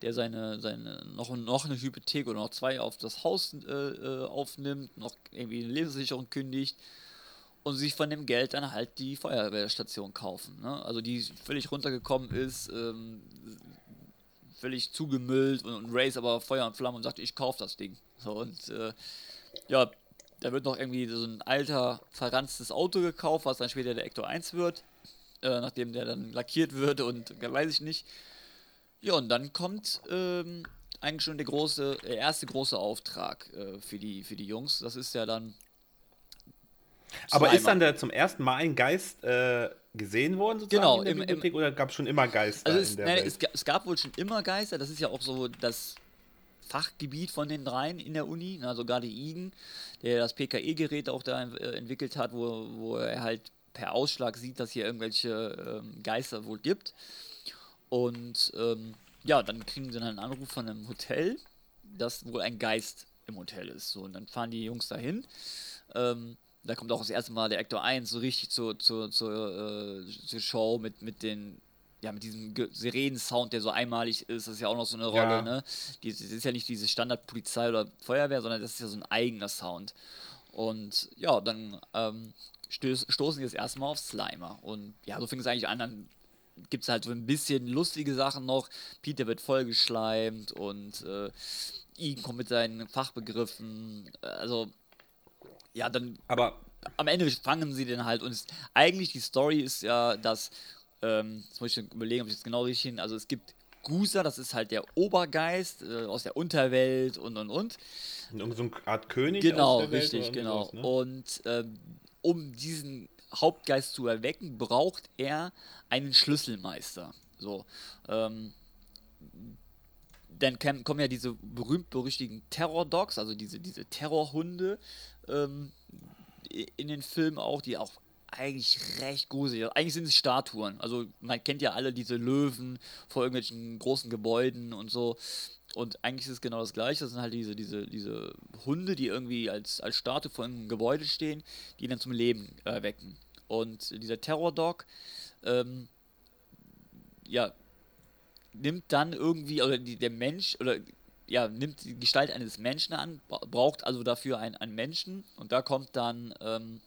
der seine, seine noch, noch eine Hypothek oder noch zwei auf das Haus äh, äh, aufnimmt, noch irgendwie eine Lebenssicherung kündigt und sich von dem Geld dann halt die Feuerwehrstation kaufen. Ne? Also die völlig runtergekommen ist, ähm, völlig zugemüllt und, und ist aber Feuer und Flamme und sagt, ich kauf das Ding. So, und äh, ja, da wird noch irgendwie so ein alter, verranztes Auto gekauft, was dann später der Ecto 1 wird, äh, nachdem der dann lackiert wird und weiß ich nicht. Ja, und dann kommt ähm, eigentlich schon der große, der erste große Auftrag äh, für, die, für die Jungs. Das ist ja dann. Aber ist dann da zum ersten Mal ein Geist äh, gesehen worden, sozusagen Genau, in der im- im- Bibliothek, oder gab es schon immer Geister Also in es, der nein, es, es gab wohl schon immer Geister, das ist ja auch so das Fachgebiet von den dreien in der Uni, na, sogar der Igen, der das PKE-Gerät auch da äh, entwickelt hat, wo, wo er halt per Ausschlag sieht, dass hier irgendwelche ähm, Geister wohl gibt. Und ähm, ja, dann kriegen sie dann einen Anruf von einem Hotel, dass wohl ein Geist im Hotel ist. So, und dann fahren die Jungs dahin. Ähm, da kommt auch das erste Mal der Actor 1 so richtig zur, zur, zur, äh, zur Show mit, mit den ja, mit diesem Sirenen-Sound, der so einmalig ist, das ist ja auch noch so eine Rolle, Ja. ne? Die, das ist ja nicht diese Standard-Polizei oder Feuerwehr, sondern das ist ja so ein eigener Sound. Und ja, dann ähm, stoßen die das erste Mal auf Slimer. Und ja, so fing es eigentlich an. Dann gibt es halt so ein bisschen lustige Sachen noch. Peter wird vollgeschleimt und äh, Ian kommt mit seinen Fachbegriffen. Also, ja, dann Aber am Ende fangen sie den halt und es, eigentlich die Story ist ja, dass, ähm, jetzt muss ich überlegen, ob ich das genau richtig hin, also es gibt Gusa, das ist halt der Obergeist äh, aus der Unterwelt und und und. irgend so eine Art König Genau, richtig, genau. sowas, ne? Und ähm, um diesen Hauptgeist zu erwecken, braucht er einen Schlüsselmeister. So. Ähm, dann kommen ja diese berühmt-berüchtigten Terror-Dogs, also diese, diese Terrorhunde ähm, in den Filmen auch, die auch eigentlich recht gruselig sind. Eigentlich sind es Statuen. Also man kennt ja alle diese Löwen vor irgendwelchen großen Gebäuden und so. Und eigentlich ist es genau das gleiche. Das sind halt diese, diese, diese Hunde, die irgendwie als, als Statue vor einem Gebäude stehen, die ihn dann zum Leben äh, wecken. Und dieser Terror-Dog, ähm, ja, nimmt dann irgendwie, oder die, der Mensch, oder ja, nimmt die Gestalt eines Menschen an, bra- braucht also dafür einen, einen Menschen und da kommt dann, ähm,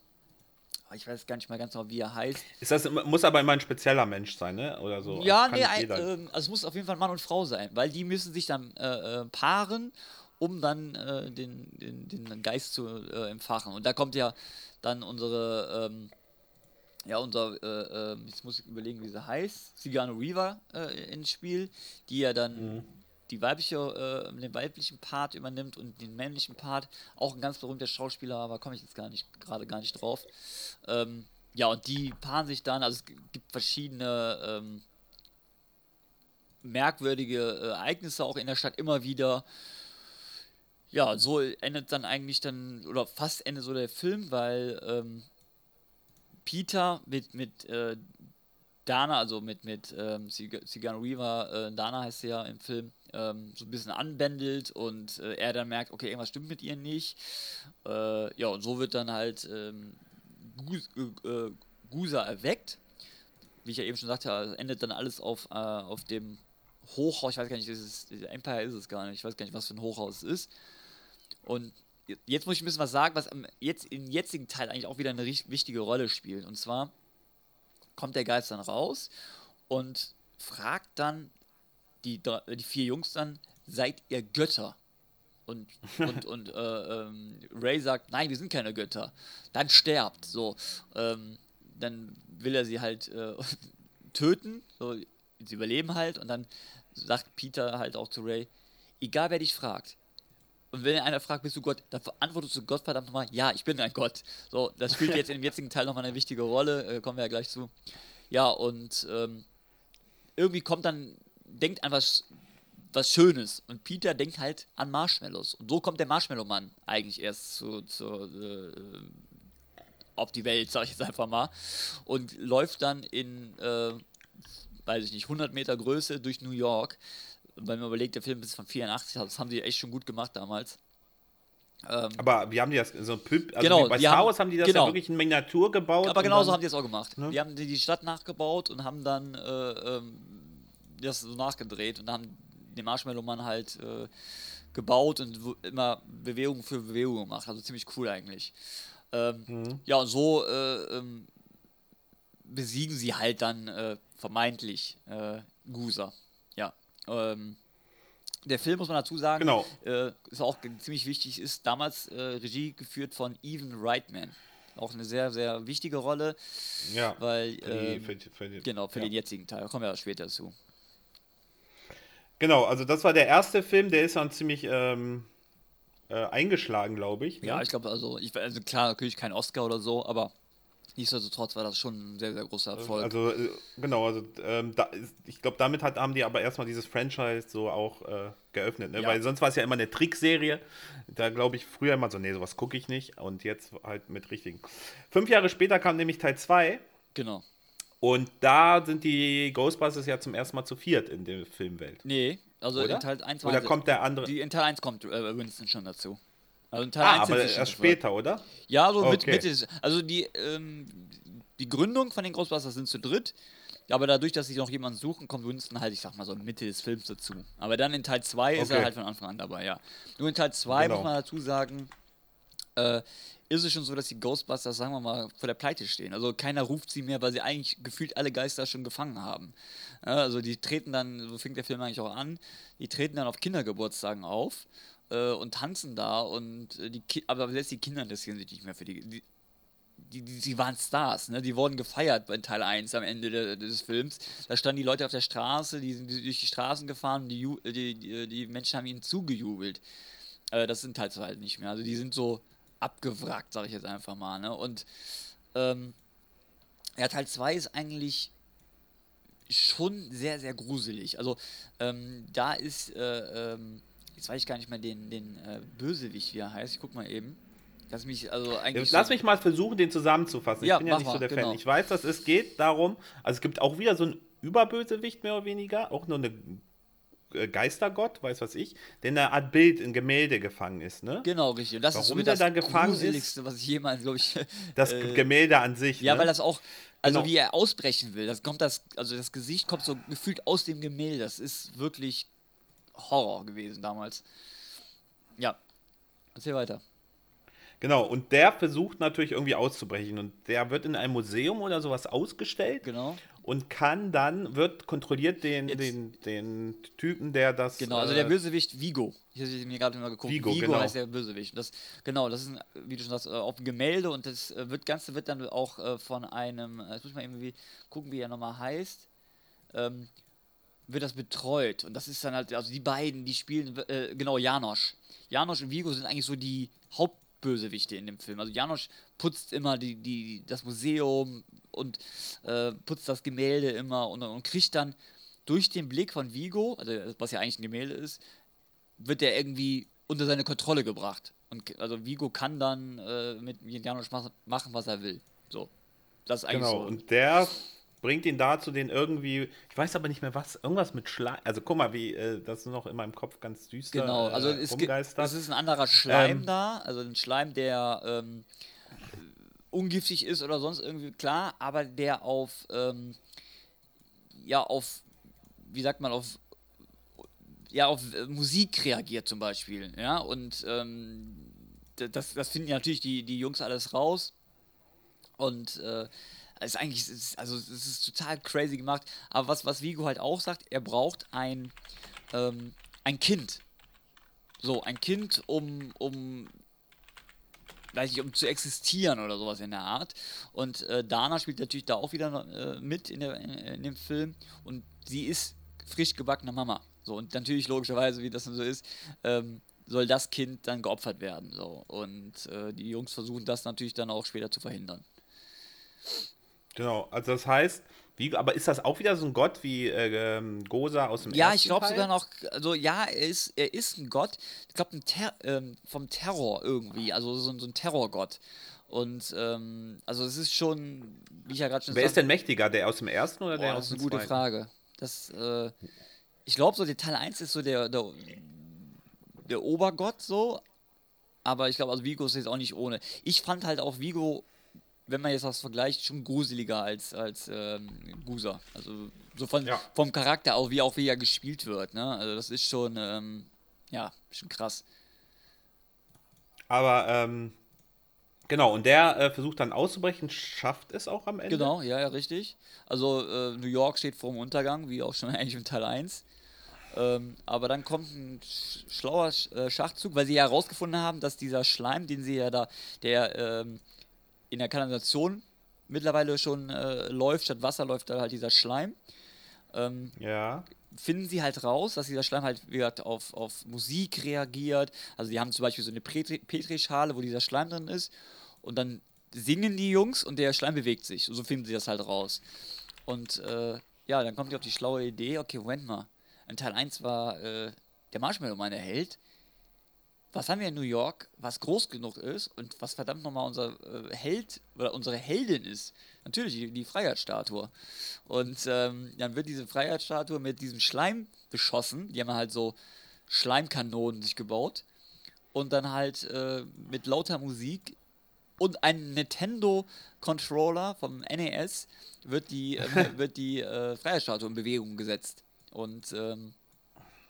ich weiß gar nicht mal ganz genau, wie er heißt. Ist das, muss aber immer ein spezieller Mensch sein, ne? Oder so. ja, Kann nee, ein, jeder. ähm, also es muss auf jeden Fall Mann und Frau sein, weil die müssen sich dann äh, äh, paaren, um dann äh, den, den, den Geist zu äh, entfachen. Und da kommt ja dann unsere, ähm, ja, unser, äh, jetzt muss ich überlegen, wie sie heißt, Sigourney Weaver äh, ins Spiel, die ja dann die weibliche, äh, den weiblichen Part übernimmt und den männlichen Part. Auch ein ganz berühmter Schauspieler, aber komme ich jetzt gar nicht, gerade gar nicht drauf. Ähm, ja, und die paaren sich dann, also es gibt verschiedene ähm, merkwürdige äh, Ereignisse auch in der Stadt immer wieder. Ja, so endet dann eigentlich dann, oder fast endet so der Film, weil ähm, Peter mit, mit äh, Dana, also mit, mit ähm, Sigourney Weaver, äh, Dana heißt sie ja im Film, ähm, so ein bisschen anbändelt und äh, er dann merkt, okay, irgendwas stimmt mit ihr nicht. Äh, ja, und so wird dann halt ähm, äh, äh, Gusa erweckt. Wie ich ja eben schon sagte, also endet dann alles auf, äh, auf dem Hochhaus. Ich weiß gar nicht, ist es, Empire ist es gar nicht. Ich weiß gar nicht, was für ein Hochhaus es ist. Und jetzt muss ich ein bisschen was sagen, was am, jetzt im jetzigen Teil eigentlich auch wieder eine wichtige Rolle spielt. Und zwar kommt der Geist dann raus und fragt dann die, drei- die vier Jungs dann, seid ihr Götter? Und, [laughs] und, und äh, ähm, Ray sagt, nein, wir sind keine Götter. Dann sterbt. So, ähm, dann will er sie halt äh, [laughs] töten. So, sie überleben halt. Und dann sagt Peter halt auch zu Ray, egal wer dich fragt. Und wenn einer fragt, bist du Gott, dann antwortest du Gott verdammt nochmal, ja, ich bin ein Gott. So, das spielt jetzt im jetzigen Teil nochmal eine wichtige Rolle, äh, kommen wir ja gleich zu. Ja, und ähm, irgendwie kommt dann, denkt an was, was Schönes. Und Peter denkt halt an Marshmallows. Und so kommt der Marshmallow-Mann eigentlich erst zu, zu, äh, auf die Welt, sag ich jetzt einfach mal. Und läuft dann in, äh, weiß ich nicht, 100 Meter Größe durch New York. Wenn man überlegt, der Film ist von 84, das haben sie echt schon gut gemacht damals. Ähm, aber wie haben die das so Püpp, also Genau, bei die Star haben- Wars haben die das genau. ja wirklich in Miniatur gebaut. Aber genauso haben die es auch gemacht. Ne? Die haben die, die Stadt nachgebaut und haben dann äh, ähm, das so nachgedreht und haben den Marshmallow-Mann halt äh, gebaut und immer Bewegung für Bewegung gemacht. Also ziemlich cool eigentlich. Ähm, Mhm. Ja, und so äh, ähm, besiegen sie halt dann äh, vermeintlich äh, Gusa. Ja. Ähm, der Film, muss man dazu sagen, Genau. äh, ist auch ziemlich wichtig, ist damals äh, Regie geführt von Evan Reitman. Auch eine sehr, sehr wichtige Rolle, Ja. weil, Für die- ähm, für die- für die- genau, für ja. den jetzigen Teil. Da kommen wir später zu. Genau, also das war der erste Film, der ist dann ziemlich ähm, äh, eingeschlagen, glaube ich. ne? Ja, ich glaube, also, ich, also klar, natürlich kein Oscar oder so, aber nichtsdestotrotz war das schon ein sehr, sehr großer Erfolg. Also äh, genau, also ähm, da ich glaube, damit hat, haben die aber erstmal dieses Franchise so auch äh, geöffnet, ne? Ja. weil sonst war es ja immer eine Trickserie. Da glaube ich früher immer so, nee, sowas gucke ich nicht und jetzt halt mit richtigen. Fünf Jahre später kam nämlich Teil 2 genau. Und da sind die Ghostbusters ja zum ersten Mal zu viert in der Filmwelt. Nee, also Oder? in Teil 1 Oder kommt der andere? Die, in Teil 1 kommt äh, Winston schon dazu. Also in Teil ah, 1 sind aber erst später, oder? Ja, so mit, Okay. Mitte also die, ähm, die Gründung von den Ghostbusters sind zu dritt. aber dadurch, dass sie noch jemanden suchen, kommt Winston halt, ich sag mal so Mitte des Films dazu. Aber dann in Teil 2 ist er Okay. halt von Anfang an dabei, ja. Nur in Teil 2 Genau. muss man dazu sagen, äh, ist es schon so, dass die Ghostbusters, sagen wir mal, vor der Pleite stehen. Also keiner ruft sie mehr, weil sie eigentlich gefühlt alle Geister schon gefangen haben. Ja, also die treten dann, so fängt der Film eigentlich auch an, die treten dann auf Kindergeburtstagen auf äh, und tanzen da und die Ki aber selbst die Kinder interessieren sich nicht mehr für die. die die, die, die waren Stars, ne? Die wurden gefeiert bei Teil 1 am Ende de, des Films. Da standen die Leute auf der Straße, die sind durch die Straßen gefahren die, die, die, die Menschen haben ihnen zugejubelt. Äh, das sind Teil 2 halt nicht mehr. Also die sind so abgewrackt, sag ich jetzt einfach mal, ne? Und ähm, ja, Teil 2 ist eigentlich schon sehr, sehr gruselig. Also ähm, da ist, äh, ähm, jetzt weiß ich gar nicht mehr den, den äh, Bösewicht, wie er heißt. Ich guck mal eben. Lass mich, also eigentlich. Lass so- mich mal versuchen, den zusammenzufassen. Ja, ich bin ja nicht so der genau. Fan. Ich weiß, dass es geht darum, also es gibt auch wieder so einen Überbösewicht mehr oder weniger, auch nur eine Geistergott, weiß was ich, der in einer Art Bild, in Gemälde gefangen ist, ne? Genau, richtig. Und das ist Warum somit der das da gefangen ist? Gruseligste, was ich jemals, glaube ich. [laughs] Das äh, Gemälde an sich. Ja, ne? weil das auch, also Genau. wie er ausbrechen will, das kommt das, also das Gesicht kommt so gefühlt aus dem Gemälde. Das ist wirklich Horror gewesen damals. Ja. Erzähl weiter. Genau, und der versucht natürlich irgendwie auszubrechen. Und der wird in einem Museum oder sowas ausgestellt Genau. Und kann dann, wird kontrolliert den, Jetzt- den, den Typen, der das. Genau, also äh, der Bösewicht Vigo. Ich habe mir gerade mal geguckt. Vigo, Vigo, genau. heißt der Bösewicht. Das, genau, das ist, ein, wie du schon sagst, äh, auf dem Gemälde und das äh, wird, Ganze wird dann auch von einem, jetzt muss ich mal irgendwie gucken, wie er nochmal heißt, ähm, wird das betreut. Und das ist dann halt, also die beiden, die spielen, äh, genau, Janosch. Janosch und Vigo sind eigentlich so die Hauptbösewichte in dem Film. Also Janosch putzt immer die, die, das Museum und äh, putzt das Gemälde immer und, und kriegt dann durch den Blick von Vigo, also was ja eigentlich ein Gemälde ist, wird der irgendwie unter seine Kontrolle gebracht. Und also Vigo kann dann äh, mit Janosch mach- machen, was er will. So. Das ist eigentlich Genau, so. und der bringt ihn dazu, den irgendwie, ich weiß aber nicht mehr was, irgendwas mit Schleim. Also guck mal, wie äh, das ist noch in meinem Kopf ganz düster. Genau, also äh, es, es ist ein anderer Schleim Ähm. da, also ein Schleim, der ähm, ungiftig ist oder sonst irgendwie klar, aber der auf ähm, ja auf wie sagt man auf ja auf äh, Musik reagiert zum Beispiel, ja und ähm, das, das finden natürlich die, die Jungs alles raus und äh, ist eigentlich, ist, also es ist total crazy gemacht. Aber was, was Vigo halt auch sagt, er braucht ein, ähm, ein Kind. So, ein Kind, um, um, weiß nicht, um zu existieren oder sowas in der Art. Und äh, Dana spielt natürlich da auch wieder äh, mit in, der, in, in dem Film. Und sie ist frisch gebackene Mama. So, und natürlich logischerweise, wie das dann so ist, ähm, soll das Kind dann geopfert werden. So. Und äh, die Jungs versuchen das natürlich dann auch später zu verhindern. Genau, also das heißt, wie, aber ist das auch wieder so ein Gott wie äh, ähm, Gosa aus dem Ja, ich glaube sogar noch, also ja, er ist, er ist ein Gott, ich glaube Ter ähm, vom Terror irgendwie, also so, ein- so ein Terrorgott. Und ähm, also es ist schon, wie ich ja gerade schon Wer ist sagte, denn mächtiger, der aus dem ersten oder der boah, aus das ist dem eine gute zweiten? Frage. Das, äh, ich glaube so, der Teil 1 ist so der, der, der Obergott so, aber ich glaube, also Vigo ist jetzt auch nicht ohne. Ich fand halt auch Vigo, wenn man jetzt was vergleicht, schon gruseliger als, als ähm, Gusa. Also so von, Ja. vom Charakter auch, wie auch wie er gespielt wird. Ne? Also das ist schon, ähm, ja, schon krass. Aber, ähm, genau, und der äh, versucht dann auszubrechen, schafft es auch am Ende. Genau, ja, ja, richtig. Also äh, New York steht vor dem Untergang, wie auch schon [laughs] eigentlich im Teil 1. Ähm, aber dann kommt ein sch schlauer Sch äh, Schachzug, weil sie ja herausgefunden haben, dass dieser Schleim, den sie ja da, der ähm, in der Kanalisation mittlerweile schon äh, läuft, statt Wasser läuft da halt dieser Schleim. Ähm, Ja. finden sie halt raus, dass dieser Schleim halt wie gesagt, auf, auf Musik reagiert. Also die haben zum Beispiel so eine Petri- Petrischale, wo dieser Schleim drin ist. Und dann singen die Jungs und der Schleim bewegt sich. So finden sie das halt raus. Und äh, ja, dann kommt die auf die schlaue Idee, okay, Moment mal. In Teil 1 war äh, der Marshmallow mein Held. Was haben wir in New York, was groß genug ist und was verdammt nochmal unser äh, Held oder unsere Heldin ist? Natürlich die, die Freiheitsstatue. Und ähm, dann wird diese Freiheitsstatue mit diesem Schleim beschossen. Die haben halt so Schleimkanonen sich gebaut. Und dann halt äh, mit lauter Musik und ein Nintendo Controller vom NES wird die, äh, [laughs] wird die äh, Freiheitsstatue in Bewegung gesetzt. Und ähm,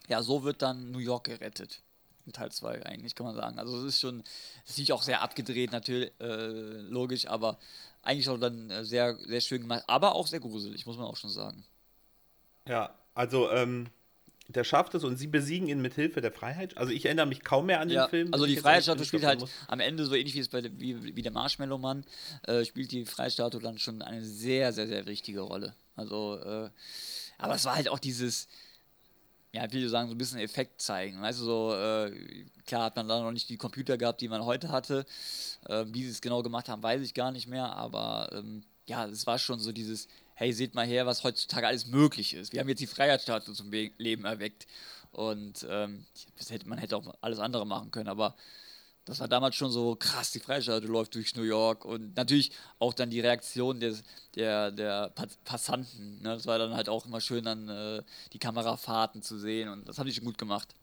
ja, so wird dann New York gerettet. In Teil 2 eigentlich, kann man sagen. Also es ist schon, es ist auch sehr abgedreht, natürlich, äh, logisch, aber eigentlich auch dann äh, sehr, sehr schön gemacht, aber auch sehr gruselig, muss man auch schon sagen. Ja, also ähm, der schafft es und sie besiegen ihn mit Hilfe der Freiheit. Also ich erinnere mich kaum mehr an den ja, Film. Also die Freiheitsstatue spielt halt muss. am Ende so ähnlich wie, es bei, wie, wie der Marshmallow-Mann, äh, spielt die Freiheitsstatue dann schon eine sehr, sehr, sehr wichtige Rolle. Also, äh, aber es war halt auch dieses, ja, du sagen, so ein bisschen Effekt zeigen. Weißt du, so, äh, klar hat man da noch nicht die Computer gehabt, die man heute hatte. Äh, wie sie es genau gemacht haben, weiß ich gar nicht mehr, aber ähm, ja, es war schon so dieses, hey, seht mal her, was heutzutage alles möglich ist. Wir haben jetzt die Freiheitsstatue zum Leben erweckt. Und ähm, hätte, man hätte auch alles andere machen können, aber das war damals schon so krass, die Freiheitsstatue läuft durch New York und natürlich auch dann die Reaktion des, der, der Passanten. Ne? Das war dann halt auch immer schön, dann äh, die Kamerafahrten zu sehen und das haben die schon gut gemacht.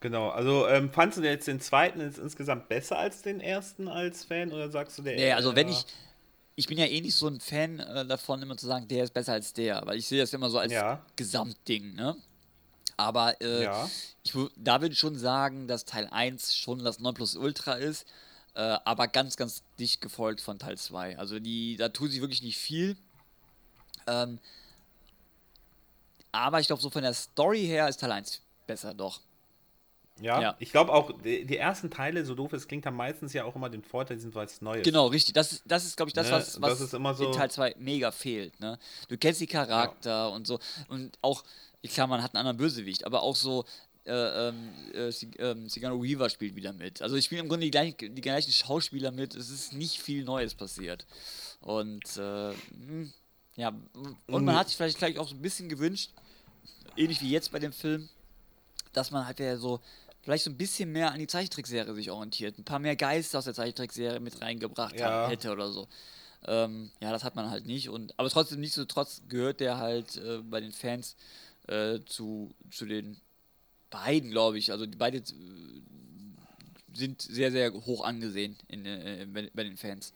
Genau, also ähm, fandest du jetzt den zweiten insgesamt besser als den ersten als Fan oder sagst du der? Nee, also wenn ich, ich bin ja eh nicht so ein Fan äh, davon, immer zu sagen, der ist besser als der, weil ich sehe das immer so als ja. Gesamtding, ne? Aber äh, ja. ich, da würde ich schon sagen, dass Teil 1 schon das Nonplusultra ist, äh, aber ganz, ganz dicht gefolgt von Teil 2. Also die, da tun sie wirklich nicht viel. Ähm, aber ich glaube, so von der Story her ist Teil 1 besser, doch. Ja, ja. ich glaube auch, die, die, ersten Teile, so doof es klingt, haben meistens ja auch immer den Vorteil, sind weil es neu ist. Genau, richtig. Das, das ist, glaube ich, das, ne? was, was das so in Teil 2 mega fehlt. Ne? Du kennst die Charakter ja. und so. Und auch, klar, man hat einen anderen Bösewicht, aber auch so, äh, ähm, äh, ähm, Sigourney Weaver spielt wieder mit. Also ich spiele im Grunde die gleichen, die gleichen Schauspieler mit. Es ist nicht viel Neues passiert. Und äh, hm, ja, und man hat sich vielleicht gleich auch so ein bisschen gewünscht, ähnlich wie jetzt bei dem Film, dass man halt ja so vielleicht so ein bisschen mehr an die Zeichentrickserie sich orientiert. Ein paar mehr Geister aus der Zeichentrickserie mit reingebracht ja. hätte oder so. Ähm, ja, das hat man halt nicht. Und, aber trotzdem, nichtsdestotrotz gehört der halt äh, bei den Fans äh, zu, zu den beiden, glaube ich. Also die beiden äh, sind sehr, sehr hoch angesehen in, äh, bei, den Fans.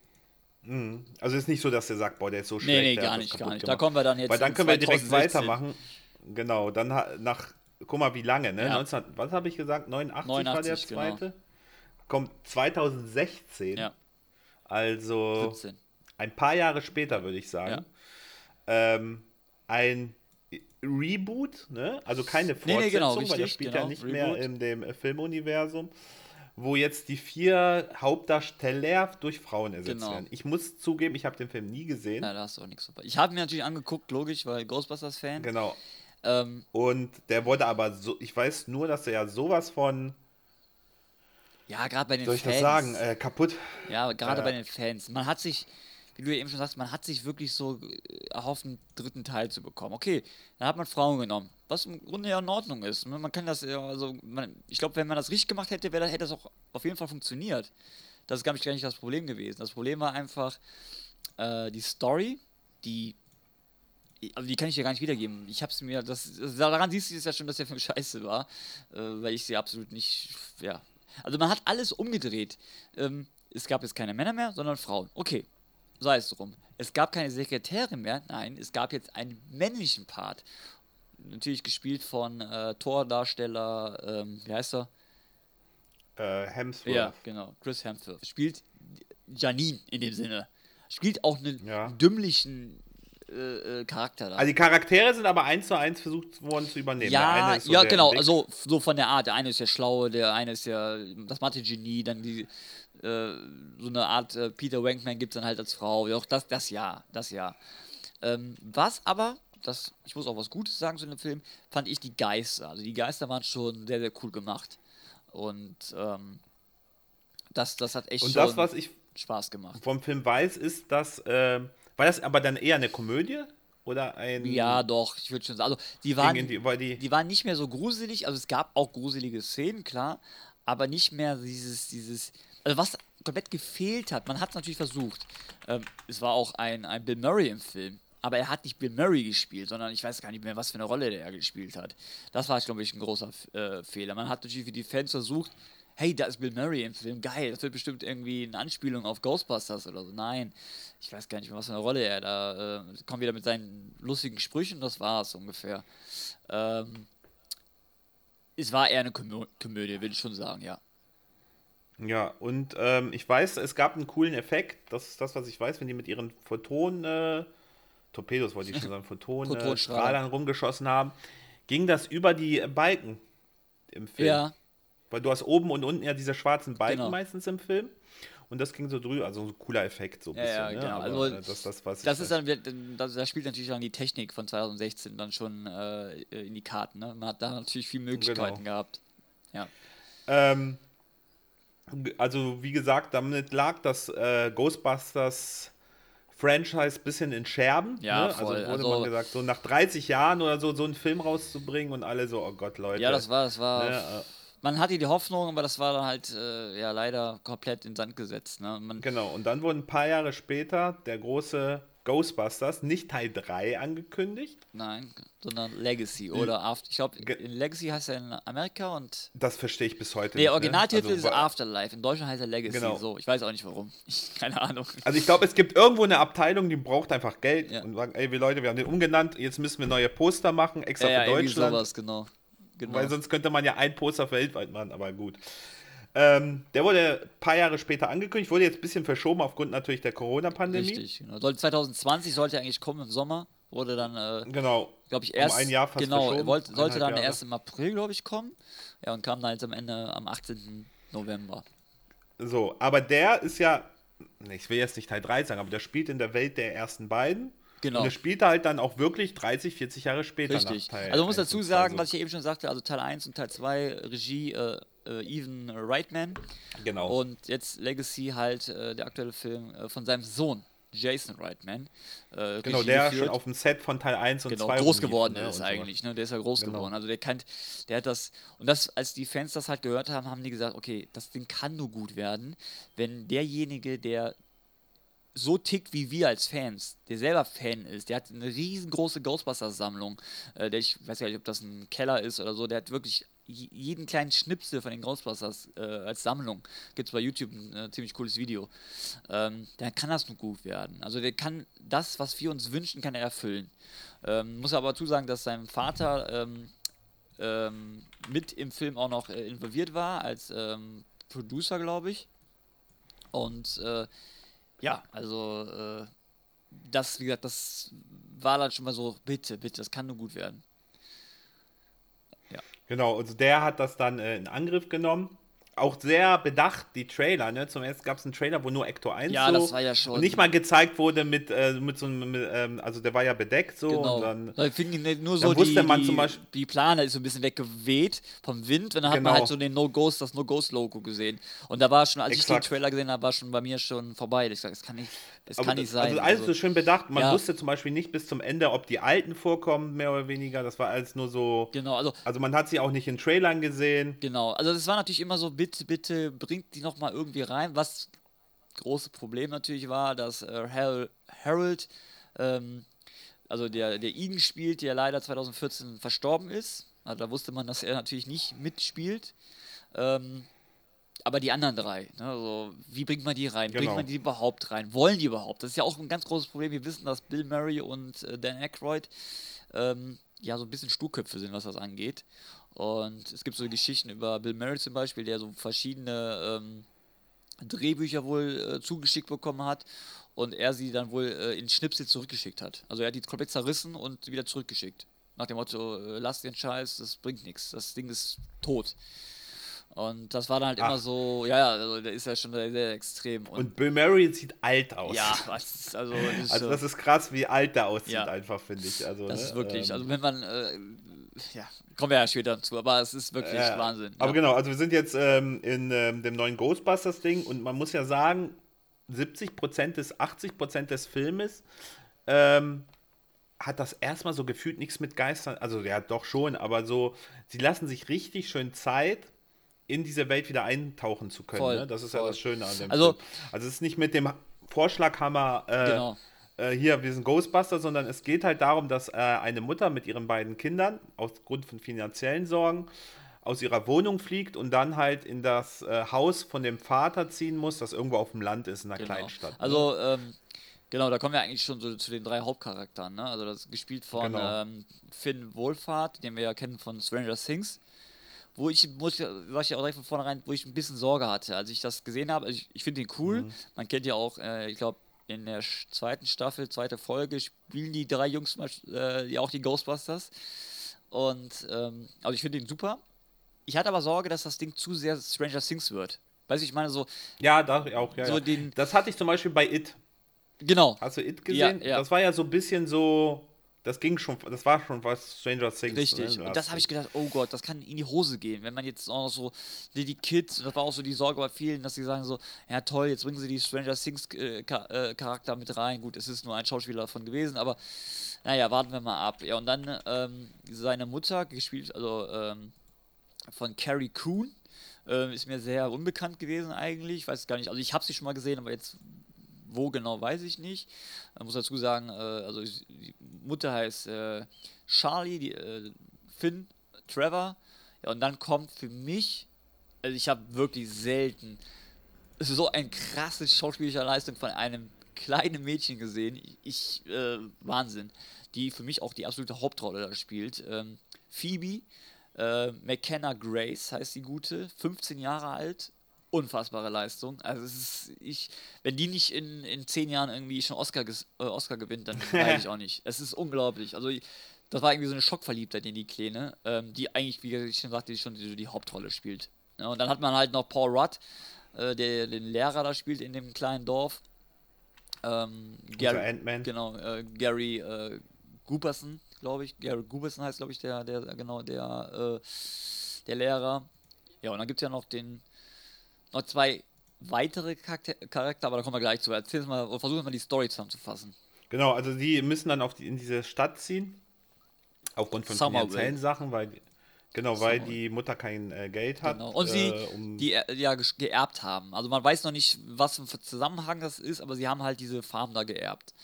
Mhm. Also ist nicht so, dass der sagt, boah, der ist so schlecht. Nee, nee, gar nicht, gar nicht. Gemacht. Da kommen wir dann jetzt. Weil dann können wir direkt weitermachen. Genau, dann nach guck mal, wie lange, ne? Ja. 19, was habe ich gesagt? 89, 89 war der genau. zweite. Genau. Kommt 2016. Ja. Also 17. ein paar Jahre später, würde ich sagen. Ja. Ähm, ein Reboot, ne? Also keine Fortsetzung, nee, nee, genau, richtig, weil das spielt genau, ja nicht Reboot. mehr in dem Filmuniversum, wo jetzt die vier Hauptdarsteller durch Frauen ersetzt genau. werden. Ich muss zugeben, ich habe den Film nie gesehen. Ja, da hast du auch nichts super. Ich habe mir natürlich angeguckt, logisch, weil Ghostbusters-Fan. Genau. Ähm, und der wurde aber so, ich weiß nur, dass er ja sowas von. Ja, gerade bei den soll Fans. Soll ich das sagen? Äh, kaputt. Ja, gerade äh, bei den Fans. Man hat sich, wie du eben schon sagst, man hat sich wirklich so erhofft, einen dritten Teil zu bekommen. Okay, dann hat man Frauen genommen, was im Grunde ja in Ordnung ist. Man kann das also, man, ich glaube, wenn man das richtig gemacht hätte, wäre, hätte das auch auf jeden Fall funktioniert. Das ist, glaube ich, gar nicht das Problem gewesen. Das Problem war einfach äh, die Story, die also die kann ich dir gar nicht wiedergeben. Ich habe es mir, das, daran siehst du es ja schon, dass der Film [laughs] scheiße war, äh, weil ich sie absolut nicht, ja. Also man hat alles umgedreht. Ähm, es gab jetzt keine Männer mehr, sondern Frauen. Okay, sei es drum. Es gab keine Sekretärin mehr, nein, es gab jetzt einen männlichen Part. Natürlich gespielt von äh, Tordarsteller, ähm, wie heißt er? Äh, Hemsworth. Ja, genau, Chris Hemsworth. Spielt Janine in dem Sinne. Spielt auch einen ja. dümmlichen äh, äh, Charakter da. Also die Charaktere sind aber eins zu eins versucht worden zu übernehmen. Ja, so ja genau, also so von der Art. Der eine ist ja schlau, der eine ist ja das Mathe-Genie, dann die äh, so eine Art äh, Peter Wankman gibt es dann halt als Frau. Auch das, das ja, das ja. Ähm, was aber, das, ich muss auch was Gutes sagen zu dem Film, fand ich die Geister. Also die Geister waren schon sehr, sehr cool gemacht. Und ähm, das, das hat echt Und das, was ich Spaß gemacht. Vom Film weiß, ist, dass äh, war das aber dann eher eine Komödie? Oder ein. Ja, doch, ich würde schon sagen. Also, die waren, die, die, die waren nicht mehr so gruselig. Also, es gab auch gruselige Szenen, klar. Aber nicht mehr dieses, dieses. Also, was komplett gefehlt hat, man hat es natürlich versucht. Ähm, es war auch ein, ein Bill Murray im Film. Aber er hat nicht Bill Murray gespielt, sondern ich weiß gar nicht mehr, was für eine Rolle der gespielt hat. Das war, glaube ich, ein großer äh, Fehler. Man hat natürlich für die Fans versucht, hey, da ist Bill Murray im Film, geil, das wird bestimmt irgendwie eine Anspielung auf Ghostbusters oder so. Nein, ich weiß gar nicht mehr, was für eine Rolle er da äh, kommt wieder mit seinen lustigen Sprüchen, das war es ungefähr. Ähm, es war eher eine Komö Komödie, würde ich schon sagen, ja. Ja, und ähm, ich weiß, es gab einen coolen Effekt, das ist das, was ich weiß, wenn die mit ihren Photonen, äh, Torpedos wollte ich schon sagen, Photonen, äh, Strahlern rumgeschossen haben, ging das über die Balken im Film. Ja. Weil du hast oben und unten ja diese schwarzen Balken genau. meistens im Film. Und das ging so drüber, also so ein cooler Effekt, so ein ja, bisschen. Ja, ne? genau. Aber, also, äh, das, das, was das ist dann, das, da spielt natürlich dann die Technik von 2016 dann schon äh, in die Karten. Ne? Man hat da natürlich viele Möglichkeiten genau. gehabt. Ja. Ähm, also, wie gesagt, damit lag das äh, Ghostbusters Franchise ein bisschen in Scherben. Ja, ne? voll. Also wurde also, man gesagt, so nach 30 Jahren oder so, so einen Film rauszubringen und alle so, oh Gott, Leute. Ja, das war, das war. Ne? Äh, man hatte die Hoffnung, aber das war dann halt äh, ja leider komplett in Sand gesetzt. Ne? Man genau, und dann wurde ein paar Jahre später der große Ghostbusters, nicht Teil 3 angekündigt. Nein, sondern Legacy oder After. Ich glaube, in Legacy heißt er in Amerika und. Das verstehe ich bis heute der nicht. Der Originaltitel ne? also, ist Afterlife. In Deutschland heißt er Legacy. Genau. So, ich weiß auch nicht warum. [laughs] Ich, keine Ahnung. Also ich glaube, es gibt irgendwo eine Abteilung, die braucht einfach Geld ja. und sagen, ey, wir Leute, wir haben den umgenannt, jetzt müssen wir neue Poster machen, extra ja, für ja, Deutschland. Sowas, genau. genau. Weil sonst könnte man ja ein Poster weltweit machen, aber gut. Ähm, der wurde ein paar Jahre später angekündigt, wurde jetzt ein bisschen verschoben aufgrund natürlich der Corona-Pandemie. Richtig, genau. 2020 sollte eigentlich kommen im Sommer, wurde dann, äh, genau, glaube ich, erst. Um ein Jahr fast genau, wollte, sollte dann Jahre. erst im April, glaube ich, kommen. Ja, und kam dann jetzt am Ende am 18. November. So, aber der ist ja, ich will jetzt nicht Teil 3 sagen, aber der spielt in der Welt der ersten beiden. Genau. Und er spielt halt dann auch wirklich 30, 40 Jahre später. Richtig. also man muss dazu sagen, was ich eben schon sagte, also Teil 1 und Teil 2, Regie äh, äh, Even Reitman. Genau. Und jetzt Legacy halt äh, der aktuelle Film äh, von seinem Sohn. Jason Reitman. Äh, genau, der geführt. schon auf dem Set von Teil 1 und genau, 2 groß geworden ne, ist eigentlich, ne? Der ist ja groß genau. geworden. Also der kennt, der hat das, und das, als die Fans das halt gehört haben, haben die gesagt, okay, das Ding kann nur gut werden, wenn derjenige, der so tickt wie wir als Fans, der selber Fan ist, der hat eine riesengroße Ghostbusters-Sammlung, äh, der ich weiß gar nicht, ob das ein Keller ist oder so, der hat wirklich jeden kleinen Schnipsel von den Ghostbusters äh, als Sammlung. Gibt es bei YouTube ein äh, ziemlich cooles Video. Ähm, dann kann das nur gut werden. Also der kann das, was wir uns wünschen, kann er erfüllen. Ähm, muss aber dazu sagen, dass sein Vater ähm, ähm mit im Film auch noch äh, involviert war, als ähm, Producer, glaube ich. Und äh, ja, also äh, das, wie gesagt, das war dann schon mal so, bitte, bitte, das kann nur gut werden. Genau, also der hat das dann äh, in Angriff genommen auch sehr bedacht, die Trailer. Ne? Zum ersten gab es einen Trailer, wo nur Ecto 1 ja, so das war ja schon. und nicht mal gezeigt wurde mit, äh, mit so einem, ähm, also der war ja bedeckt so. Genau. Und dann, da nur so die, man die, zum Beispiel, die Plane ist so ein bisschen weggeweht vom Wind und dann hat man halt genau. so den No Ghost, das No Ghost Logo gesehen. Und da war schon, als Exakt. ich den Trailer gesehen habe, war schon bei mir schon vorbei. Ich sag, das kann nicht, das kann nicht sein. Also alles also, so schön bedacht. Man ja. wusste zum Beispiel nicht bis zum Ende, ob die Alten vorkommen, mehr oder weniger. Das war alles nur so. Genau, also. Also man hat sie auch nicht in Trailern gesehen. Genau, also das war natürlich immer so, bitte, bitte bringt die nochmal irgendwie rein. Was große Problem natürlich war, dass äh, Harold, ähm, also der, der Egan spielt, der leider 2014 verstorben ist. Also da wusste man, dass er natürlich nicht mitspielt. Ähm, aber die anderen drei, ne, also wie bringt man die rein? Genau. Bringt man die überhaupt rein? Wollen die überhaupt? Das ist ja auch ein ganz großes Problem. Wir wissen, dass Bill Murray und äh, Dan Aykroyd ähm, ja so ein bisschen Sturköpfe sind, was das angeht. Und es gibt so Geschichten über Bill Murray zum Beispiel, der so verschiedene ähm, Drehbücher wohl äh, zugeschickt bekommen hat und er sie dann wohl äh, in Schnipsel zurückgeschickt hat. Also er hat die komplett zerrissen und wieder zurückgeschickt. Nach dem Motto, äh, lass den Scheiß, das bringt nichts, das Ding ist tot. Und das war dann halt Ach. immer so, ja, ja, also der ist ja schon sehr, sehr extrem. Und, und, Bill Murray sieht alt aus. Ja, was, also, das ist, also das ist krass, wie alt der aussieht, ja, einfach, finde ich. Also, das ne? ist wirklich, ähm, also wenn man, äh, ja, kommen wir ja später dazu, aber es ist wirklich äh, Wahnsinn. Aber ja. genau, also wir sind jetzt ähm, in ähm, dem neuen Ghostbusters-Ding und man muss ja sagen, 70% bis 80% des Filmes ähm, hat das erstmal so gefühlt nichts mit Geistern, also ja doch schon, aber so, sie lassen sich richtig schön Zeit, in diese Welt wieder eintauchen zu können. Voll, ne? Das ist voll. ja das Schöne an dem also, Film. Also es ist nicht mit dem Vorschlaghammer äh, genau äh, hier, wir sind Ghostbuster, sondern es geht halt darum, dass äh, eine Mutter mit ihren beiden Kindern, aufgrund von finanziellen Sorgen, aus ihrer Wohnung fliegt und dann halt in das äh, Haus von dem Vater ziehen muss, das irgendwo auf dem Land ist, in einer Genau. Kleinstadt. ne? Also, ähm, genau, da kommen wir eigentlich schon so zu den drei Hauptcharakteren, ne? Also das ist gespielt von Genau. ähm, Finn Wohlfahrt, den wir ja kennen von Stranger Things. Wo ich, muss, was ich auch direkt von vornherein, wo ich ein bisschen Sorge hatte, als ich das gesehen habe. Also ich, ich finde ihn cool. Mhm. Man kennt ja auch, äh, ich glaube, in der zweiten Staffel, zweite Folge, spielen die drei Jungs äh, ja auch die Ghostbusters. Und, ähm, also ich finde ihn super. Ich hatte aber Sorge, dass das Ding zu sehr Stranger Things wird. Weißt du, ich meine so, ja, da auch, ja. so ja. den- Das hatte ich zum Beispiel bei It. genau, Hast du It Ja, gesehen? ja. Das war ja so ein bisschen so, das ging schon, das war schon was Stranger Things. Richtig. ne? Und das habe ich gedacht, oh Gott, das kann in die Hose gehen. Wenn man jetzt auch noch so die, die Kids, das war auch so die Sorge bei vielen, dass sie sagen so, ja toll, jetzt bringen sie die Stranger Things äh, äh, Charakter mit rein. Gut, es ist nur ein Schauspieler davon gewesen, aber naja, warten wir mal ab. Ja, und dann ähm, seine Mutter, gespielt, also ähm, von Carrie Coon, ähm, ist mir sehr unbekannt gewesen eigentlich. Ich weiß gar nicht, also ich habe sie schon mal gesehen, aber jetzt wo genau, weiß ich nicht. Man muss dazu sagen, äh, also die Mutter heißt äh, Charlie, die, äh, Finn, Trevor. Ja, und dann kommt für mich, also ich habe wirklich selten so eine krasse schauspielerische Leistung von einem kleinen Mädchen gesehen. Ich, äh, Wahnsinn. Die für mich auch die absolute Hauptrolle da spielt. Ähm, Phoebe, äh, McKenna Grace heißt die gute, 15 Jahre alt, unfassbare Leistung. Also es ist, ich, wenn die nicht in, in 10 Jahren irgendwie schon Oscar, äh, Oscar gewinnt, dann [laughs] weiß ich auch nicht. Es ist unglaublich. Also das war irgendwie so eine Schockverliebtheit in die Kleine, ähm, die eigentlich, wie ich schon sagte, die schon die, die Hauptrolle spielt. Ja, und dann hat man halt noch Paul Rudd, äh, der den Lehrer da spielt in dem kleinen Dorf. Ähm, Ant-Man. Genau, äh, Gary äh, Gooperson, glaube ich. Gary Gooperson heißt, glaube ich, der, der, genau, der, äh, der Lehrer. Ja, und dann gibt es ja noch den, noch zwei weitere Charakter, Charakter, aber da kommen wir gleich zu. Erzähl uns mal, oder versuch mal die Story zusammenzufassen. Genau, also die müssen dann auf die, in diese Stadt ziehen. Aufgrund von Somerville. finanziellen Sachen, weil die, genau, weil Somerville. die Mutter kein äh, Geld hat. Genau. Und äh, sie, um, die äh, ja geerbt haben. Also man weiß noch nicht, was für ein Zusammenhang das ist, aber sie haben halt diese Farm da geerbt.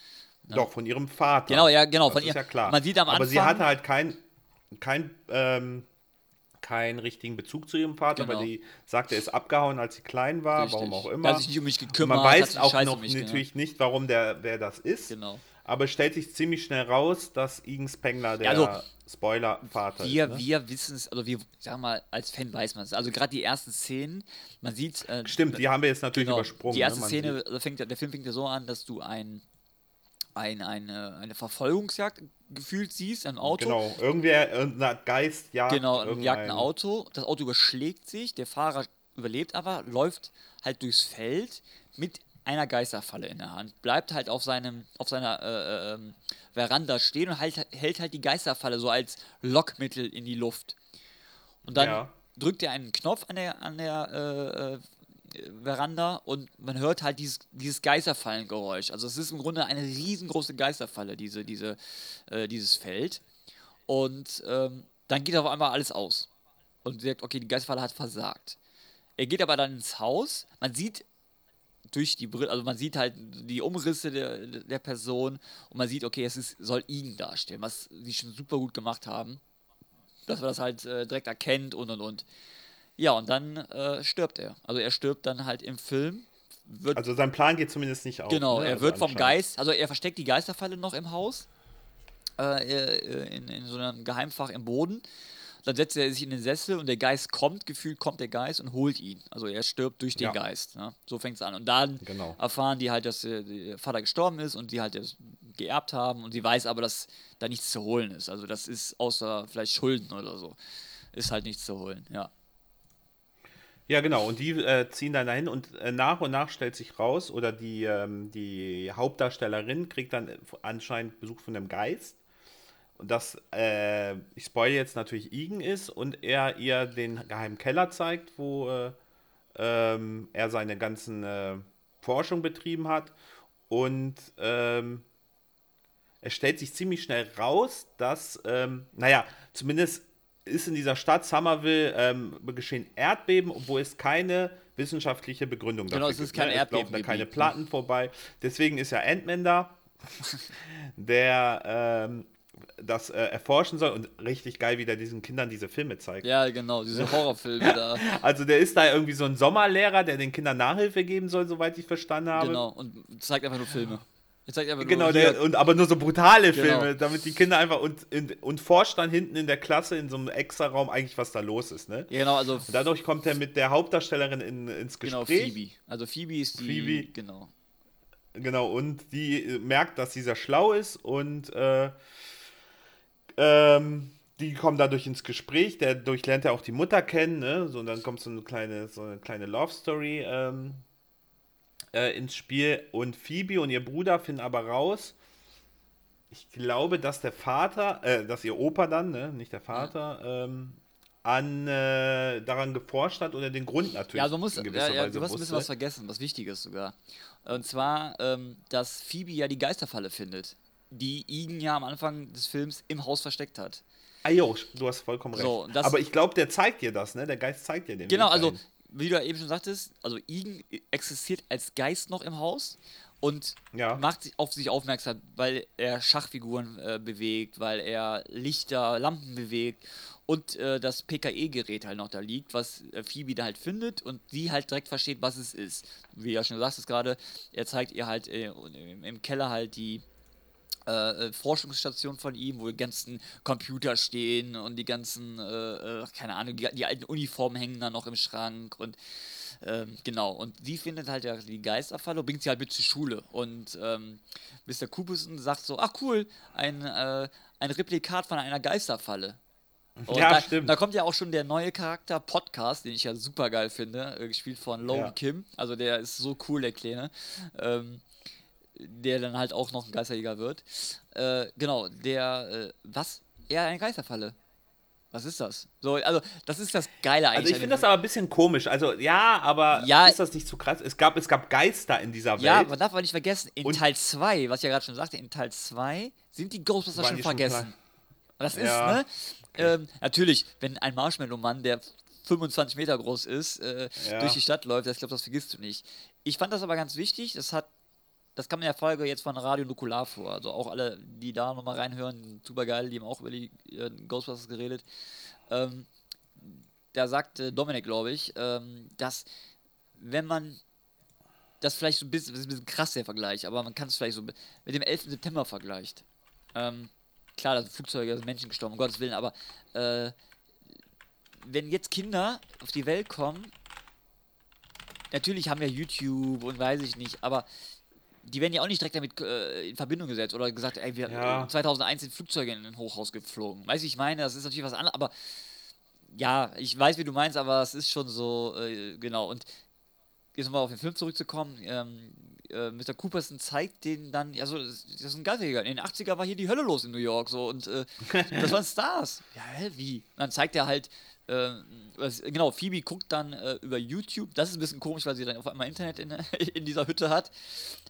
Doch, von ihrem Vater. Genau, ja, genau, Das von ist ihr- ja klar. man sieht am Aber sie Anfang- hatte halt kein, kein, ähm, keinen richtigen Bezug zu ihrem Vater, Genau. weil die sagte, er ist abgehauen, als sie klein war, Richtig. warum auch immer. hat sich nicht um mich Und gekümmert. man weiß auch noch mich natürlich nicht, warum der, wer das ist. Genau. Aber es stellt sich ziemlich schnell raus, dass Igen Spengler der also, Spoiler-Vater Wir, ist. Ne? wir wissen es, also wir, sagen mal, als Fan weiß man es. Also gerade die ersten Szenen, man sieht. Äh, Stimmt, die haben wir jetzt natürlich genau, übersprungen. Die erste ne? Szene, also fängt, der Film fängt ja so an, dass du ein, ein, eine, eine Verfolgungsjagd gefühlt siehst, ein Auto. Genau, irgendwer, irgendein Geist jagt. Genau, irgendein- jagt ein Auto, das Auto überschlägt sich, der Fahrer überlebt aber, läuft halt durchs Feld mit einer Geisterfalle in der Hand, bleibt halt auf seinem, auf seiner äh, ähm, Veranda stehen und halt, hält halt die Geisterfalle so als Lockmittel in die Luft. Und dann Ja. drückt er einen Knopf an der, an der äh, äh, Veranda und man hört halt dieses, dieses Geisterfallengeräusch. Also es ist im Grunde eine riesengroße Geisterfalle, diese, diese, äh, dieses Feld. Und ähm, dann geht auf einmal alles aus. Und sagt, okay, die Geisterfalle hat versagt. Er geht aber dann ins Haus. Man sieht durch die Brille, also man sieht halt die Umrisse der, der Person und man sieht, okay, es ist, soll ihn darstellen, was sie schon super gut gemacht haben. Dass man das halt äh, direkt erkennt und und und. Ja, und dann äh, stirbt er. Also er stirbt dann halt im Film. Wird Also sein Plan geht zumindest nicht auf. Genau, ne? er Also wird vom. Geist, also er versteckt die Geisterfalle noch im Haus, äh, äh, in, in so einem Geheimfach im Boden. Dann setzt er sich in den Sessel und der Geist kommt, gefühlt kommt der Geist und holt ihn. Also er stirbt durch den Ja. Geist. Ne? So fängt es an. Und dann Genau. erfahren die halt, dass der, der Vater gestorben ist und die halt das geerbt haben und sie weiß aber, dass da nichts zu holen ist. Also das ist außer vielleicht Schulden oder so. Ist halt nichts zu holen, ja. Ja, genau. Und die äh, ziehen dann dahin und äh, nach und nach stellt sich raus, oder die, ähm, die Hauptdarstellerin kriegt dann anscheinend Besuch von einem Geist. Und das, äh, ich spoil jetzt natürlich Igen ist und er ihr den geheimen Keller zeigt, wo äh, ähm, er seine ganzen äh, Forschung betrieben hat. Und ähm, es stellt sich ziemlich schnell raus, dass, ähm, naja, zumindest ist in dieser Stadt Somerville ähm, geschehen Erdbeben, obwohl es keine wissenschaftliche Begründung Genau, dafür es ist gibt. kein ne? Es laufen da keine ne? Platten vorbei. Deswegen ist ja Ant-Man da, [laughs] der ähm, das äh, erforschen soll und richtig geil, wie der diesen Kindern diese Filme zeigt. Ja, genau, diese [laughs] Horrorfilme da. Also der ist da irgendwie so ein Sommerlehrer, der den Kindern Nachhilfe geben soll, soweit ich verstanden habe. Genau, und zeigt einfach nur Filme. Er einfach Genau, nur der, und aber nur so brutale Genau. Filme, damit die Kinder einfach und, in, und forscht dann hinten in der Klasse in so einem Extra-Raum eigentlich, was da los ist, ne? Genau, also Und dadurch kommt er mit der Hauptdarstellerin in, ins genau Gespräch. Phoebe. Also Phoebe ist die Phoebe. genau. Genau, und die äh, merkt, dass dieser schlau ist und äh, ähm, die kommen dadurch ins Gespräch. Der durchlernt ja auch die Mutter kennen, ne? So, und dann kommt so eine kleine, so eine kleine Love Story ähm, äh, ins Spiel. Und Phoebe und ihr Bruder finden aber raus, ich glaube, dass der Vater, äh, dass ihr Opa dann, ne, nicht der Vater, ähm, an äh, daran geforscht hat oder den Grund natürlich Ja, also man muss, in ja, ja, du hast ein bisschen was vergessen, was Wichtiges sogar. Und zwar, ähm, dass Phoebe ja die Geisterfalle findet, die Igen ja am Anfang des Films im Haus versteckt hat. Ah jo, du hast vollkommen recht. So, Aber ich glaube, der zeigt dir das, ne? Der Geist zeigt dir den Genau, also. Wie du ja eben schon sagtest, also Igen existiert als Geist noch im Haus und Ja. macht sich auf sich aufmerksam, weil er Schachfiguren äh, bewegt, weil er Lichter, Lampen bewegt und äh, das PKE-Gerät halt noch da liegt, was äh, Phoebe da halt findet und sie halt direkt versteht, was es ist. Wie du ja schon sagst, gerade, er zeigt ihr halt äh, im, im Keller halt die äh, äh, Forschungsstation von ihm, wo die ganzen Computer stehen und die ganzen, äh, äh, keine Ahnung, die, die alten Uniformen hängen da noch im Schrank und ähm, genau, und sie findet halt ja die Geisterfalle und bringt sie halt mit zur Schule. Und ähm, Mr. Cooperson sagt so, ach cool, ein, äh, ein Replikat von einer Geisterfalle. Und Ja, da, stimmt. Da kommt ja auch schon der neue Charakter Podcast, den ich ja super geil finde, äh, gespielt von Logan Ja. Kim. Also der ist so cool, der Kleine. Ähm, der dann halt auch noch ein Geisterjäger wird. Äh, genau, der, äh, was? Ja, eine Geisterfalle. Was ist das? So, also, das ist das Geile eigentlich. Also ich finde das aber ein bisschen komisch. Also ja, aber Ja. ist das nicht zu krass? Es gab, es gab Geister in dieser Welt. Ja, man darf aber nicht vergessen, in Und- Teil 2, was ich ja gerade schon sagte, in Teil 2 sind die Ghostbusters schon die schon vergessen. das ist, Ja, ne? Ähm, natürlich, wenn ein Marshmallow-Mann, der 25 Meter groß ist, äh, Ja. durch die Stadt läuft, ich glaube, das vergisst du nicht. Ich fand das aber ganz wichtig, das hat, das kam in der Folge jetzt von Radio Nukular vor. Also auch alle, die da nochmal reinhören, super geil, die haben auch über die äh, Ghostbusters geredet. Ähm, da sagte Dominik, glaube ich, ähm, dass wenn man das vielleicht so ein bisschen, das ist ein bisschen krass der Vergleich, aber man kann es vielleicht so mit dem 11. September vergleicht. Ähm, klar, da sind Flugzeuge, da sind Menschen gestorben, um Gottes Willen, aber äh, wenn jetzt Kinder auf die Welt kommen, natürlich haben wir YouTube und weiß ich nicht, aber die werden ja auch nicht direkt damit äh, in Verbindung gesetzt oder gesagt, ey, wir Ja. äh, 2001 sind Flugzeuge in ein Hochhaus geflogen. Weiß ich meine, das ist natürlich was anderes, aber ja, ich weiß, wie du meinst, aber es ist schon so, äh, genau. Und jetzt nochmal auf den Film zurückzukommen, ähm, äh, Mr. Cooperson zeigt den dann, ja, so, das ist ein Geisterjäger. In den 80er war hier die Hölle los in New York, so, und äh, [laughs] das waren Stars. Ja, hä, wie? Und dann zeigt er halt, äh, was- genau, Phoebe guckt dann äh, über YouTube, das ist ein bisschen komisch, weil sie dann auf einmal Internet in, [laughs] in dieser Hütte hat,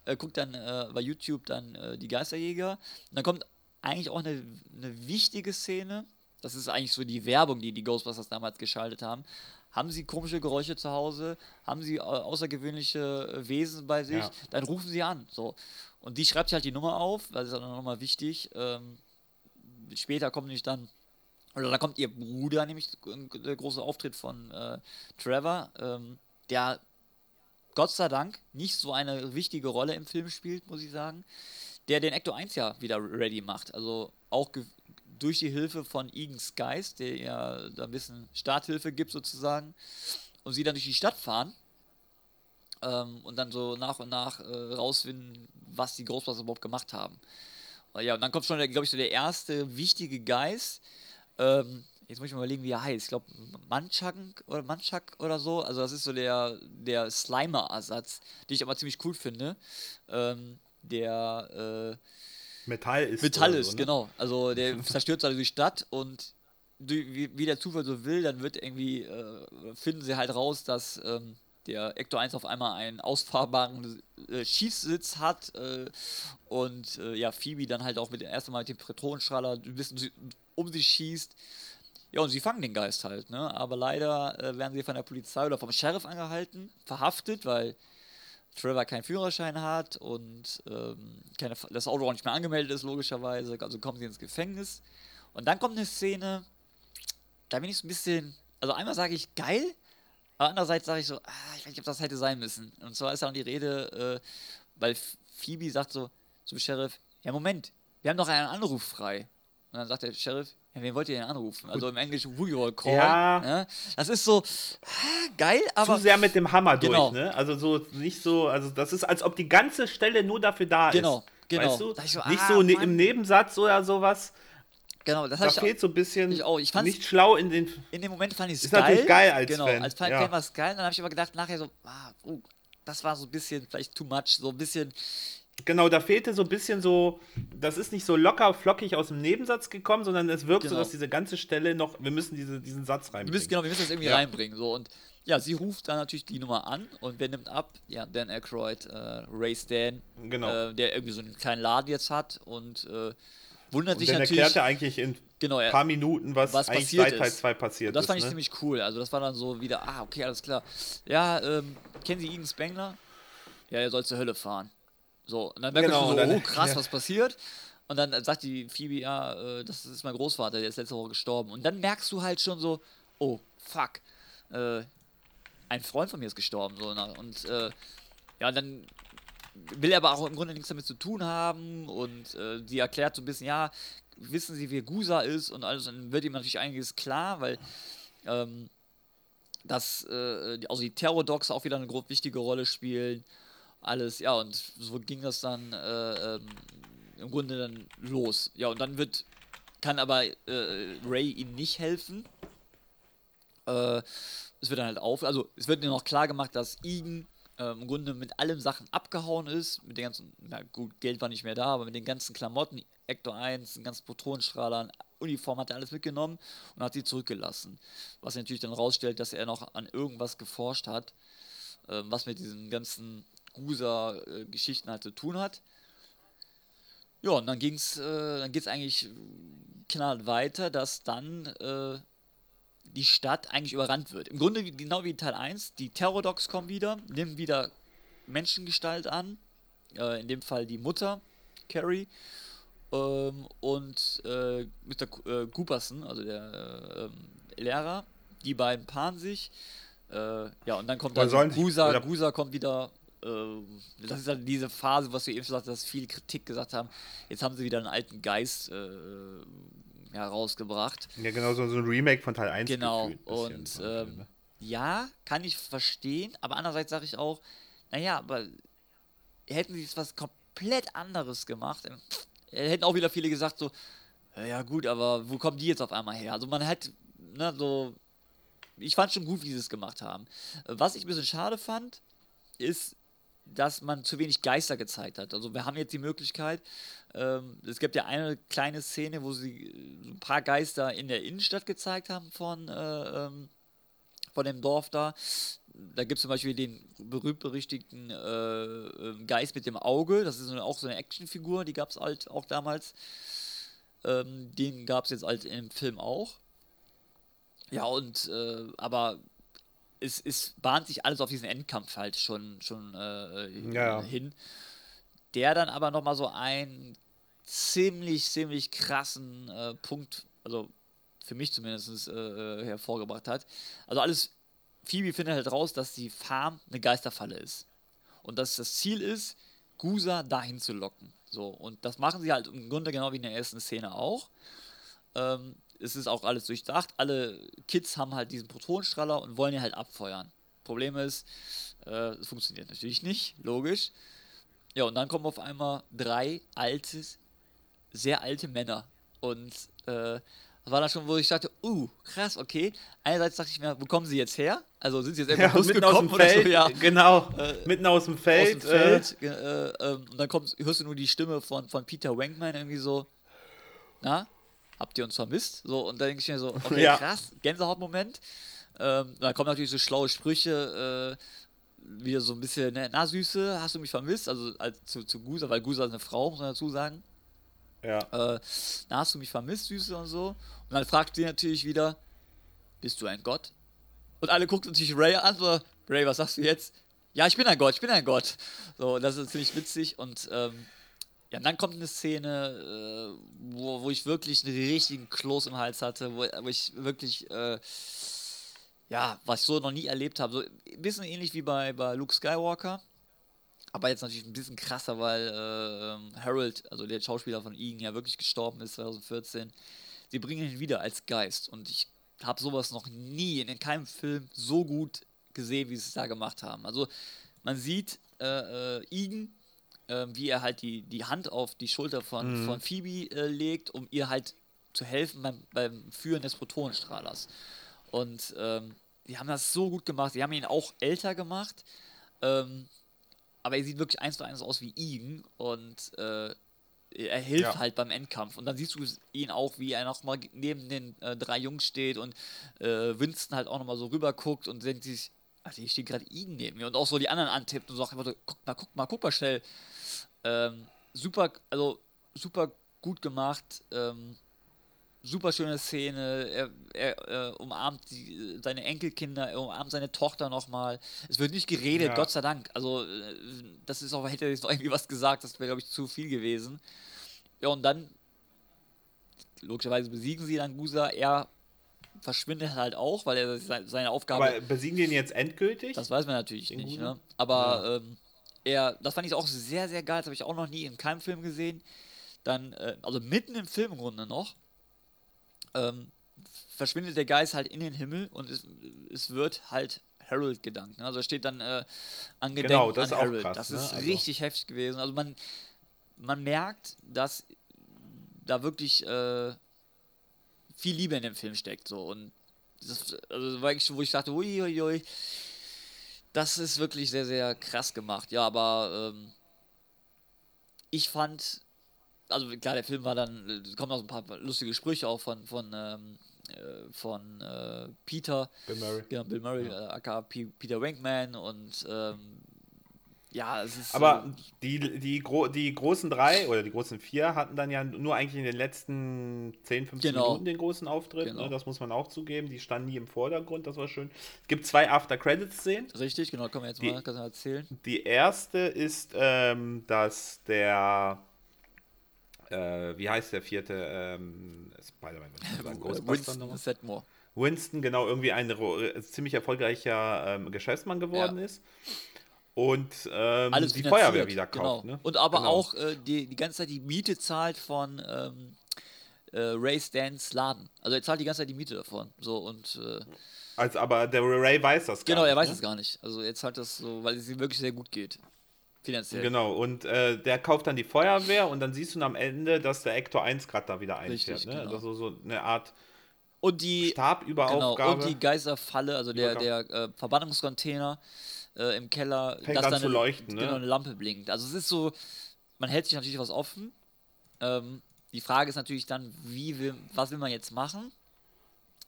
äh, guckt dann äh, bei YouTube dann äh, die Geisterjäger. Und dann kommt eigentlich auch eine, eine wichtige Szene, das ist eigentlich so die Werbung, die die Ghostbusters damals geschaltet haben. Haben sie komische Geräusche zu Hause? Haben sie äh, außergewöhnliche äh, Wesen bei sich? Ja. Dann rufen sie an. So. Und die schreibt sich halt die Nummer auf, weil das ist auch nochmal wichtig. Ähm, später kommt nämlich dann, oder dann kommt ihr Bruder, nämlich äh, der große Auftritt von äh, Trevor, ähm, der Gott sei Dank nicht so eine wichtige Rolle im Film spielt, muss ich sagen, der den Ecto 1 ja wieder ready macht. Also auch durch die Hilfe von Egan's Geist, der ja da ein bisschen Starthilfe gibt sozusagen, und sie dann durch die Stadt fahren ähm, und dann so nach und nach äh, rausfinden, was die Ghostbusters überhaupt gemacht haben. Äh, Ja, und dann kommt schon, glaube ich, so der erste wichtige Geist. Ähm, jetzt muss ich mal überlegen, wie er heißt. Ich glaube, Manchak oder Manchak oder so. Also, das ist so der, der Slimer-Ersatz, den ich aber ziemlich cool finde. Ähm, der äh, Metall ist. Metall ist, so, ne? genau. Also, der [laughs] zerstört also die Stadt und wie, wie der Zufall so will, dann wird irgendwie, äh, finden sie halt raus, dass ähm, der Ecto 1 auf einmal einen ausfahrbaren äh, Schießsitz hat äh, und äh, ja, Phoebe dann halt auch mit dem ersten Mal mit dem Protonenstrahler ein bisschen um sie schießt. Ja, und sie fangen den Geist halt, ne? Aber leider äh, werden sie von der Polizei oder vom Sheriff angehalten, verhaftet, weil Trevor keinen Führerschein hat und ähm, keine, das Auto auch nicht mehr angemeldet ist, logischerweise. Also kommen sie ins Gefängnis. Und dann kommt eine Szene, da bin ich so ein bisschen, also einmal sage ich geil, aber andererseits sage ich so, ah, ich weiß nicht, ob das hätte sein müssen. Und zwar ist dann die Rede, äh, weil Phoebe sagt so zum Sheriff, ja Moment, wir haben doch einen Anruf frei. Und dann sagt der Sheriff, ja, wen wollt ihr denn anrufen? Also im Englischen, who you all call. Ja. Ne? Das ist so geil, aber. Zu sehr mit dem Hammer Genau. durch, ne? Also so nicht so, also das ist, als ob die ganze Stelle nur dafür da Genau, ist. genau. Weißt du? So, nicht ah, so ne im Nebensatz oder sowas. Genau, das Da fehlt so ein bisschen ich auch. Ich nicht schlau in den. in dem Moment fand ich es Ist geil. natürlich geil als genau, Fan, Als Fan ja. war es geil. Dann habe ich aber gedacht, nachher so, ah, oh, das war so ein bisschen, vielleicht too much, so ein bisschen. Genau, da fehlte so ein bisschen so, das ist nicht so locker, flockig aus dem Nebensatz gekommen, sondern es wirkt so, Genau. dass diese ganze Stelle noch, wir müssen diese, diesen Satz Wir reinbringen. müssen, genau, wir müssen das irgendwie Ja. reinbringen. So. Und ja, sie ruft dann natürlich die Nummer an und wer nimmt ab? Ja, Dan Aykroyd, äh, Ray Stan, Genau. äh, der irgendwie so einen kleinen Laden jetzt hat und äh, wundert Und sich dann natürlich. erklärt er eigentlich in genau, ein paar Minuten, was, was eigentlich passiert seit Teil ist. 2 passiert Und das ist. fand ich ne? ziemlich cool. Also das war dann so wieder, ah, okay, alles klar. Ja, ähm, kennen Sie Ian Spengler? Ja, er soll zur Hölle fahren. So, und dann merkst Genau, du so, dann- oh [laughs] krass, ja. was passiert? Und dann sagt die Phoebe, ja, äh, das ist mein Großvater, der ist letzte Woche gestorben. Und dann merkst du halt schon so, oh, fuck, äh, ein Freund von mir ist gestorben. So, na, und äh, ja, dann will er aber auch im Grunde nichts damit zu tun haben und äh, sie erklärt so ein bisschen, ja, wissen Sie, wer Gusa ist und alles, und dann wird ihm natürlich einiges klar, weil ähm, dass äh, die- also die Terror Dogs auch wieder eine grob wichtige Rolle spielen. Alles, ja, und so ging das dann äh, ähm, im Grunde dann los. Ja, und dann wird, kann aber äh, Ray ihm nicht helfen. Äh, es wird dann halt auf, also es wird mir noch klar gemacht, dass Egan äh, im Grunde mit allen Sachen abgehauen ist. Mit den ganzen, na gut, Geld war nicht mehr da, aber mit den ganzen Klamotten, Ector 1, den ganzen Protonenstrahlern, Uniform hat er alles mitgenommen und hat sie zurückgelassen. Was natürlich dann rausstellt, dass er noch an irgendwas geforscht hat, äh, was mit diesen ganzen Gusa-Geschichten halt zu tun hat. Ja, und dann ging's, äh, dann geht's eigentlich knallt weiter, dass dann äh, die Stadt eigentlich überrannt wird. Im Grunde genau wie in Teil 1, die Terror-Dogs kommen wieder, nehmen wieder Menschengestalt an, äh, in dem Fall die Mutter, Carrie, ähm, und äh, Mr. Ku- äh, Cooperson, also der äh, ähm, Lehrer, die beiden paaren sich, äh, ja, und dann kommt dann Gusa, Gusa kommt wieder, äh, das ist dann diese Phase, was wir eben gesagt haben, dass viel Kritik gesagt haben, jetzt haben sie wieder einen alten Geist äh, herausgebracht. Ja, genau, so, so ein Remake von Teil 1. Genau, und ähm, ne? ja, kann ich verstehen, aber andererseits sage ich auch, naja, aber hätten sie jetzt was komplett anderes gemacht, ähm, hätten auch wieder viele gesagt so, "Ja, ja gut, aber wo kommen die jetzt auf einmal her? Also man hat, ne, so, ich fand schon gut, wie sie es gemacht haben. Was ich ein bisschen schade fand, ist, dass man zu wenig Geister gezeigt hat. Also wir haben jetzt die Möglichkeit, ähm, es gibt ja eine kleine Szene, wo sie äh, ein paar Geister in der Innenstadt gezeigt haben von, äh, ähm, von dem Dorf da. Da gibt es zum Beispiel den berühmt-berüchtigten äh, ähm, Geist mit dem Auge. Das ist auch so eine Actionfigur, die gab es halt auch damals. Ähm, den gab es jetzt halt im Film auch. Ja, und äh, aber es, es bahnt sich alles auf diesen Endkampf halt schon, schon äh, Ja, hin. Der dann aber nochmal so einen ziemlich, ziemlich krassen äh, Punkt, also für mich zumindest, äh, äh, hervorgebracht hat. Also alles, Phoebe findet halt raus, dass die Farm eine Geisterfalle ist. Und dass das Ziel ist, Gusa dahin zu locken. So, und das machen sie halt im Grunde genau wie in der ersten Szene auch. Ähm, es ist auch alles durchdacht. Alle Kids haben halt diesen Protonenstrahler und wollen ihn halt abfeuern. Problem ist, äh, es funktioniert natürlich nicht, logisch. Ja, und dann kommen auf einmal drei alte, sehr alte Männer. Und äh, das war dann schon, wo ich dachte, uh, krass, okay. Einerseits dachte ich mir, wo kommen sie jetzt her? Also sind sie jetzt Ja, irgendwo mitten aus dem gekommen oder Feld, so? Ja, genau, mitten aus dem aus Feld. dem äh, Feld. ge- Äh, ähm, und dann kommt, hörst du nur die Stimme von, von Peter Wankman irgendwie so, na, habt ihr uns vermisst? So, und dann denke ich mir so, [laughs] okay, Ja. krass, Gänsehautmoment. Ähm, dann kommen natürlich so schlaue Sprüche, äh, wieder so ein bisschen, ne, na Süße, hast du mich vermisst? Also als, zu, zu Gusa, weil Gusa ist eine Frau, muss man dazu sagen. ja. Äh, na, hast du mich vermisst, Süße und so. Und dann fragt sie natürlich wieder, bist du ein Gott? Und alle gucken natürlich Ray an, so, Ray, was sagst du jetzt? ja, ich bin ein Gott, ich bin ein Gott. So, das ist ziemlich witzig und ähm, ja, und dann kommt eine Szene, äh, wo, wo ich wirklich einen richtigen Kloß im Hals hatte, wo, wo ich wirklich, äh, ja, was ich so noch nie erlebt habe. So ein bisschen ähnlich wie bei, bei Luke Skywalker. Aber jetzt natürlich ein bisschen krasser, weil äh, Harold, also der Schauspieler von Egan, ja wirklich gestorben ist 2014. Sie bringen ihn wieder als Geist. Und ich habe sowas noch nie in keinem Film so gut gesehen, wie sie es da gemacht haben. Also man sieht äh, äh, Egan, äh, wie er halt die, die Hand auf die Schulter von, mhm. von Phoebe äh, legt, um ihr halt zu helfen beim, beim Führen des Protonenstrahlers. Und ähm, die haben das so gut gemacht. Sie haben ihn auch älter gemacht. Ähm, aber er sieht wirklich eins zu eins aus wie ihn und äh, er hilft ja. halt beim Endkampf. Und dann siehst du ihn auch, wie er nochmal neben den äh, drei Jungs steht und äh, Winston halt auch nochmal so rüber guckt und denkt sich, also hier steht gerade ihn neben mir und auch so die anderen antippt und sagt einfach so, guck mal, guck mal, guck mal schnell. Ähm, super, also super gut gemacht. Ähm, super schöne Szene. Er, er äh, umarmt die, seine Enkelkinder, er umarmt seine Tochter nochmal. Es wird nicht geredet, ja. Gott sei Dank. Also, äh, das ist auch, hätte jetzt noch irgendwie was gesagt, das wäre, glaube ich, zu viel gewesen. Ja, und dann, logischerweise besiegen sie dann Gusa. Er verschwindet halt auch, weil er seine Aufgabe. Aber besiegen die ihn jetzt endgültig? Das weiß man natürlich nicht, ne? Aber ja. ähm, er, das fand ich auch sehr, sehr geil. Das habe ich auch noch nie in keinem Film gesehen. Dann, äh, also mitten im Filmrunde noch, ähm, verschwindet der Geist halt in den Himmel und es, es wird halt Harold gedankt. Ne? Also steht dann äh, angedenkt genau, das an Harold. Krass, das ist ne? also. richtig heftig gewesen. Also man, man merkt, dass da wirklich äh, viel Liebe in dem Film steckt. So. Und das also wo ich dachte, uiuiui, das ist wirklich sehr, sehr krass gemacht. Ja, aber ähm, ich fand also klar, der Film war dann, es kommen auch so ein paar lustige Sprüche auch von, von, ähm, äh, von äh, Peter. Bill Murray. Genau, Bill Murray, ja. äh, aka P Peter Wankman und ähm, ja, es ist. Aber äh, die, die, gro die großen drei oder die großen vier hatten dann ja nur eigentlich in den letzten 10, 15 genau. Minuten den großen Auftritt. Ne? Genau. Ne? Das muss man auch zugeben. Die standen nie im Vordergrund, das war schön. Es gibt zwei After-Credits-Szenen. Richtig, genau, können wir jetzt die, mal erzählen. Die erste ist, ähm, dass der äh, wie heißt der vierte ähm, Spider-Man? [laughs] Winston Setmore. Winston, genau, irgendwie ein ziemlich erfolgreicher ähm, Geschäftsmann geworden ja. ist. Und ähm, Alles die Feuerwehr wieder kauft. Genau. Ne? Und aber genau. auch äh, die, die ganze Zeit die Miete zahlt von ähm, äh, Ray Stans Laden. Also er zahlt die ganze Zeit die Miete davon. So und äh, also, aber der Ray weiß das gar genau, nicht. Genau, er weiß ne? es gar nicht. Also jetzt halt das so, weil es ihm wirklich sehr gut geht. Finanziell. Genau, und äh, der kauft dann die Feuerwehr und dann siehst du am Ende, dass der Ector 1 gerade da wieder einfährt. ne? genau. Also so eine Art und die, Stabüberaufgabe. Genau, und die Geisterfalle, also der, der äh, Verbannungscontainer äh, im Keller, Fängt dass dann zu leuchten, eine, ne? genau, eine Lampe blinkt. Also es ist so, man hält sich natürlich was offen. Ähm, die Frage ist natürlich dann, wie will, was will man jetzt machen?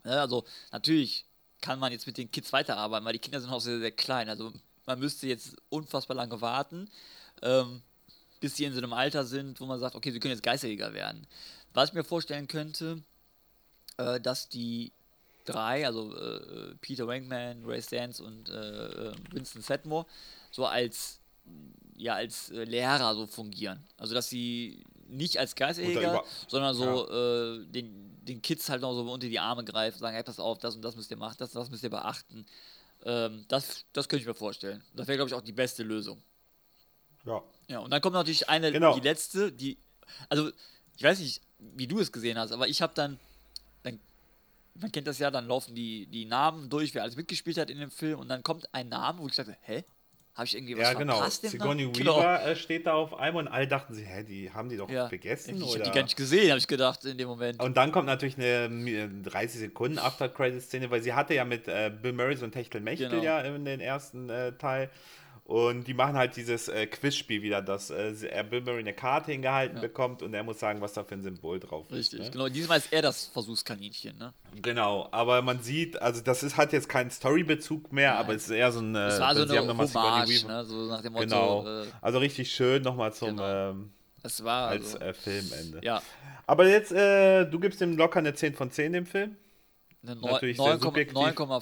Ja, also natürlich kann man jetzt mit den Kids weiterarbeiten, weil die Kinder sind auch sehr, sehr klein. Also man müsste jetzt unfassbar lange warten, ähm, bis sie in so einem Alter sind, wo man sagt, okay, sie können jetzt Geisterjäger werden. Was ich mir vorstellen könnte, äh, dass die drei, also äh, Peter Wankman, Ray Stans und äh, äh Winston Setmore, so als ja als äh, Lehrer so fungieren. Also dass sie nicht als Geisterjäger, sondern so ja. äh, den, den Kids halt noch so unter die Arme greifen, sagen, hey, pass auf, das und das müsst ihr machen, das und das müsst ihr beachten. Ähm, das, das könnte ich mir vorstellen. Das wäre, glaube ich, auch die beste Lösung. Ja. Ja, und dann kommt natürlich eine, genau. die letzte, die, also, ich weiß nicht, wie du es gesehen hast, aber ich habe dann, man kennt das ja, dann laufen die, die Namen durch, wer alles mitgespielt hat in dem Film, und dann kommt ein Name, wo ich sagte, hä? Habe ich irgendwie was ja, genau. verpasst? Sigourney genau. Weaver äh, steht da auf einmal und alle dachten sich, hä, die haben die doch ja. vergessen? Ich habe die gar nicht gesehen, habe ich gedacht in dem Moment. Und dann kommt natürlich eine 30 Sekunden After-Credit-Szene, weil sie hatte ja mit äh, Bill Murray so ein Techtelmechtel genau. ja in den ersten äh, Teil. Und die machen halt dieses äh, Quizspiel wieder, dass äh, er Bill Murray eine Karte hingehalten ja. bekommt und er muss sagen, was da für ein Symbol drauf ist. Richtig, ne? genau. Diesmal ist er das Versuchskaninchen, ne? Genau, aber man sieht, also das ist, hat jetzt keinen Storybezug mehr, Nein. aber es ist eher so ein. Es war so eine Hommage, ne? So nach dem Motto. Genau. Äh, also richtig schön nochmal zum. Genau. Ähm, es war als also, äh, Filmende. Ja. Aber jetzt, äh, du gibst dem locker eine 10 von 10 dem Film. Eine 9,5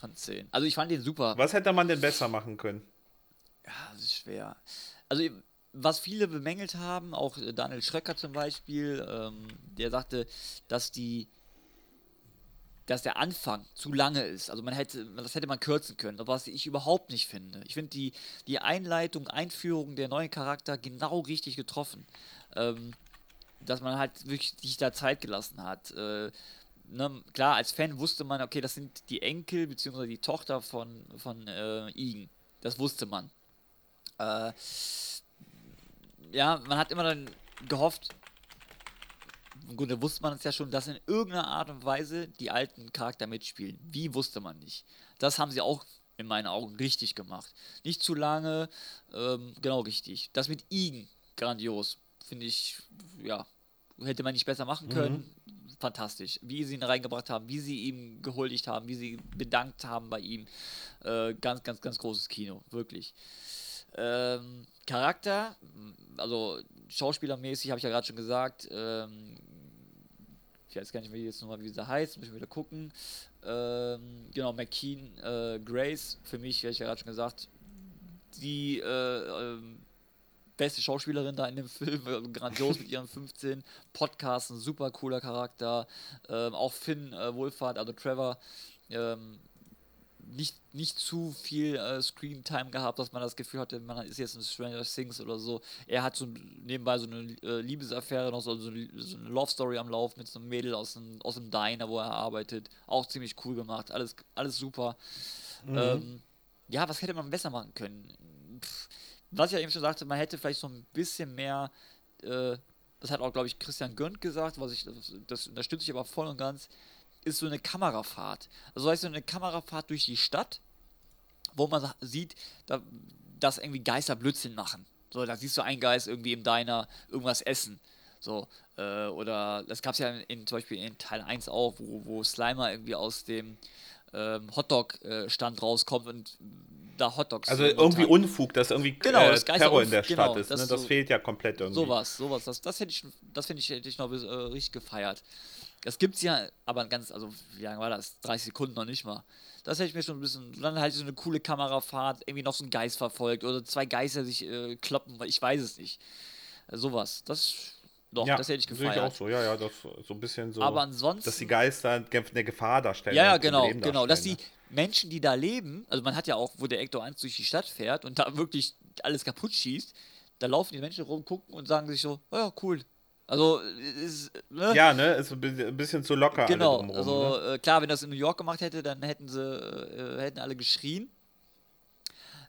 von 10. Also ich fand den super. Was hätte man denn besser machen können? Schwer. Also, was viele bemängelt haben, auch Daniel Schröcker zum Beispiel, ähm, der sagte, dass die dass der Anfang zu lange ist. Also man hätte, das hätte man kürzen können, was ich überhaupt nicht finde. Ich finde die, die Einleitung, Einführung der neuen Charakter genau richtig getroffen. Ähm, dass man halt wirklich sich da Zeit gelassen hat. Äh, ne, klar, als Fan wusste man, okay, das sind die Enkel bzw. die Tochter von, von äh, Igen. Das wusste man. Äh, ja, man hat immer dann gehofft, im Grunde wusste man es ja schon, dass in irgendeiner Art und Weise die alten Charakter mitspielen. Wie wusste man nicht. Das haben sie auch in meinen Augen richtig gemacht. Nicht zu lange, ähm, genau richtig. Das mit Igen, grandios. Finde ich, ja, hätte man nicht besser machen können. Mhm. Fantastisch. Wie sie ihn reingebracht haben, wie sie ihm gehuldigt haben, wie sie bedankt haben bei ihm. Äh, ganz, ganz, ganz großes Kino, wirklich. Ähm, Charakter, also schauspielermäßig habe ich ja gerade schon gesagt, ähm, ich weiß gar nicht, wie jetzt nochmal wie sie heißt, muss ich wieder gucken. Ähm, genau, McKean äh, Grace, für mich, habe ich ja gerade schon gesagt, die äh, äh, beste Schauspielerin da in dem [laughs] Film, äh, grandios mit ihren 15 Podcasts, ein super cooler Charakter. Ähm, auch Finn äh, Wohlfahrt, also Trevor, ähm, nicht, nicht zu viel äh, Screen-Time gehabt, dass man das Gefühl hatte, man ist jetzt in Stranger Things oder so. Er hat so nebenbei so eine äh, Liebesaffäre, noch so, so, so eine Love-Story am Lauf mit so einem Mädel aus dem, aus dem Diner, wo er arbeitet. Auch ziemlich cool gemacht, alles, alles super. Mhm. Ähm, ja, was hätte man besser machen können? Pff, was ich ja eben schon sagte, man hätte vielleicht so ein bisschen mehr, äh, das hat auch, glaube ich, Christian Gönnt gesagt, was ich, das, das unterstütze ich aber voll und ganz, ist so eine Kamerafahrt. Also heißt so eine Kamerafahrt durch die Stadt, wo man sieht, da, dass irgendwie Geister Blödsinn machen. So, da siehst du einen Geist irgendwie im Diner irgendwas essen. So, äh, oder das gab es ja in, in, zum Beispiel in Teil 1 auch, wo, wo Slimer irgendwie aus dem ähm, Hotdog-Stand rauskommt und da Hotdogs. Also irgendwie hat. Unfug, dass irgendwie genau, äh, das Terror in der Stadt genau, ist. Ne? Das, so, fehlt ja komplett irgendwie. Sowas, sowas. Das, das hätte ich, das finde ich, hätte ich noch äh, richtig gefeiert. Das gibt es ja, aber ganz, also wie lange war das? 30 Sekunden noch nicht mal. Das hätte ich mir schon ein bisschen. Dann halt so eine coole Kamerafahrt, irgendwie noch so ein Geist verfolgt oder zwei Geister sich äh, kloppen, ich weiß es nicht. Äh, sowas. Das. Doch, ja, das hätte ich gefeiert. Ich auch so, ja, ja, das so ein bisschen so. Aber ansonsten. Dass die Geister eine Gefahr darstellen. Ja, ja, genau, genau. Dass die ne? Menschen, die da leben, also man hat ja auch, wo der Ecto 1 durch die Stadt fährt und da wirklich alles kaputt schießt, da laufen die Menschen rum, gucken und sagen sich so, oh ja, cool, also, ist, ne? Ja, ne, ist ein bisschen zu locker. Genau, alle also ne? äh, klar, wenn das in New York gemacht hätte, dann hätten sie, äh, hätten alle geschrien.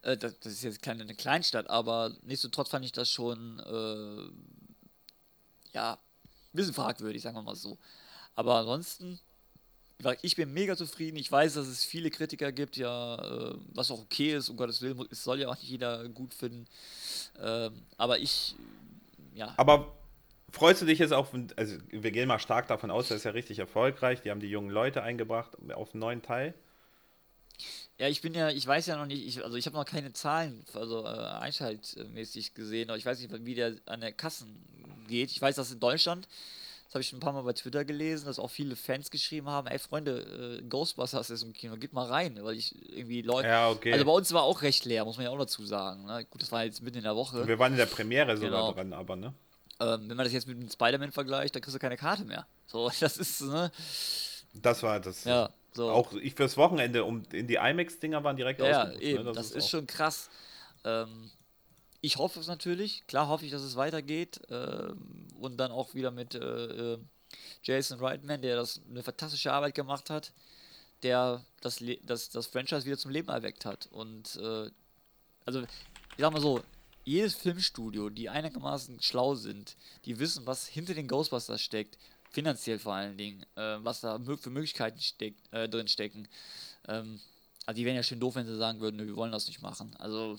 Äh, das, das, ist jetzt keine eine Kleinstadt, aber nichtsdestotrotz fand ich das schon, äh, ja, ein bisschen fragwürdig, sagen wir mal so. Aber ansonsten, ich bin mega zufrieden. Ich weiß, dass es viele Kritiker gibt, ja, äh, was auch okay ist, um Gottes Willen, es soll ja auch nicht jeder gut finden. Ähm, aber ich, ja. Aber freust du dich jetzt auf, also wir gehen mal stark davon aus, das ist ja richtig erfolgreich, die haben die jungen Leute eingebracht auf einen neuen Teil. Ja, ich bin ja, ich weiß ja noch nicht, ich, also ich habe noch keine Zahlen, also äh, einschaltmäßig gesehen, aber ich weiß nicht, wie der an der Kassen geht. Ich weiß, dass in Deutschland, das habe ich schon ein paar Mal bei Twitter gelesen, dass auch viele Fans geschrieben haben, ey Freunde, äh, Ghostbusters ist im Kino, geht mal rein, weil ich irgendwie Leute, ja, okay. also bei uns war auch recht leer, muss man ja auch dazu sagen. Ne? Gut, das war jetzt mitten in der Woche. Wir waren in der Premiere sogar genau. dran, aber ne? Ähm, wenn man das jetzt mit Spider-Man vergleicht, dann kriegst du keine Karte mehr. So, [laughs] das ist, ne? Das war das. Ja, so. Auch ich fürs Wochenende, um in die IMAX-Dinger waren direkt ja, ausgebucht. Ja, eben, ne? das, das, ist, ist schon krass. Ähm, ich hoffe es natürlich. Klar hoffe ich, dass es weitergeht. Ähm, und dann auch wieder mit äh, äh, Jason Reitman, der das eine fantastische Arbeit gemacht hat, der das, das, das Franchise wieder zum Leben erweckt hat. Und äh, also, ich sag mal so, jedes Filmstudio, die einigermaßen schlau sind, die wissen, was hinter den Ghostbusters steckt, finanziell vor allen Dingen, äh, was da für Möglichkeiten steck, äh, drin stecken. Ähm, also die wären ja schön doof, wenn sie sagen würden, wir wollen das nicht machen. Also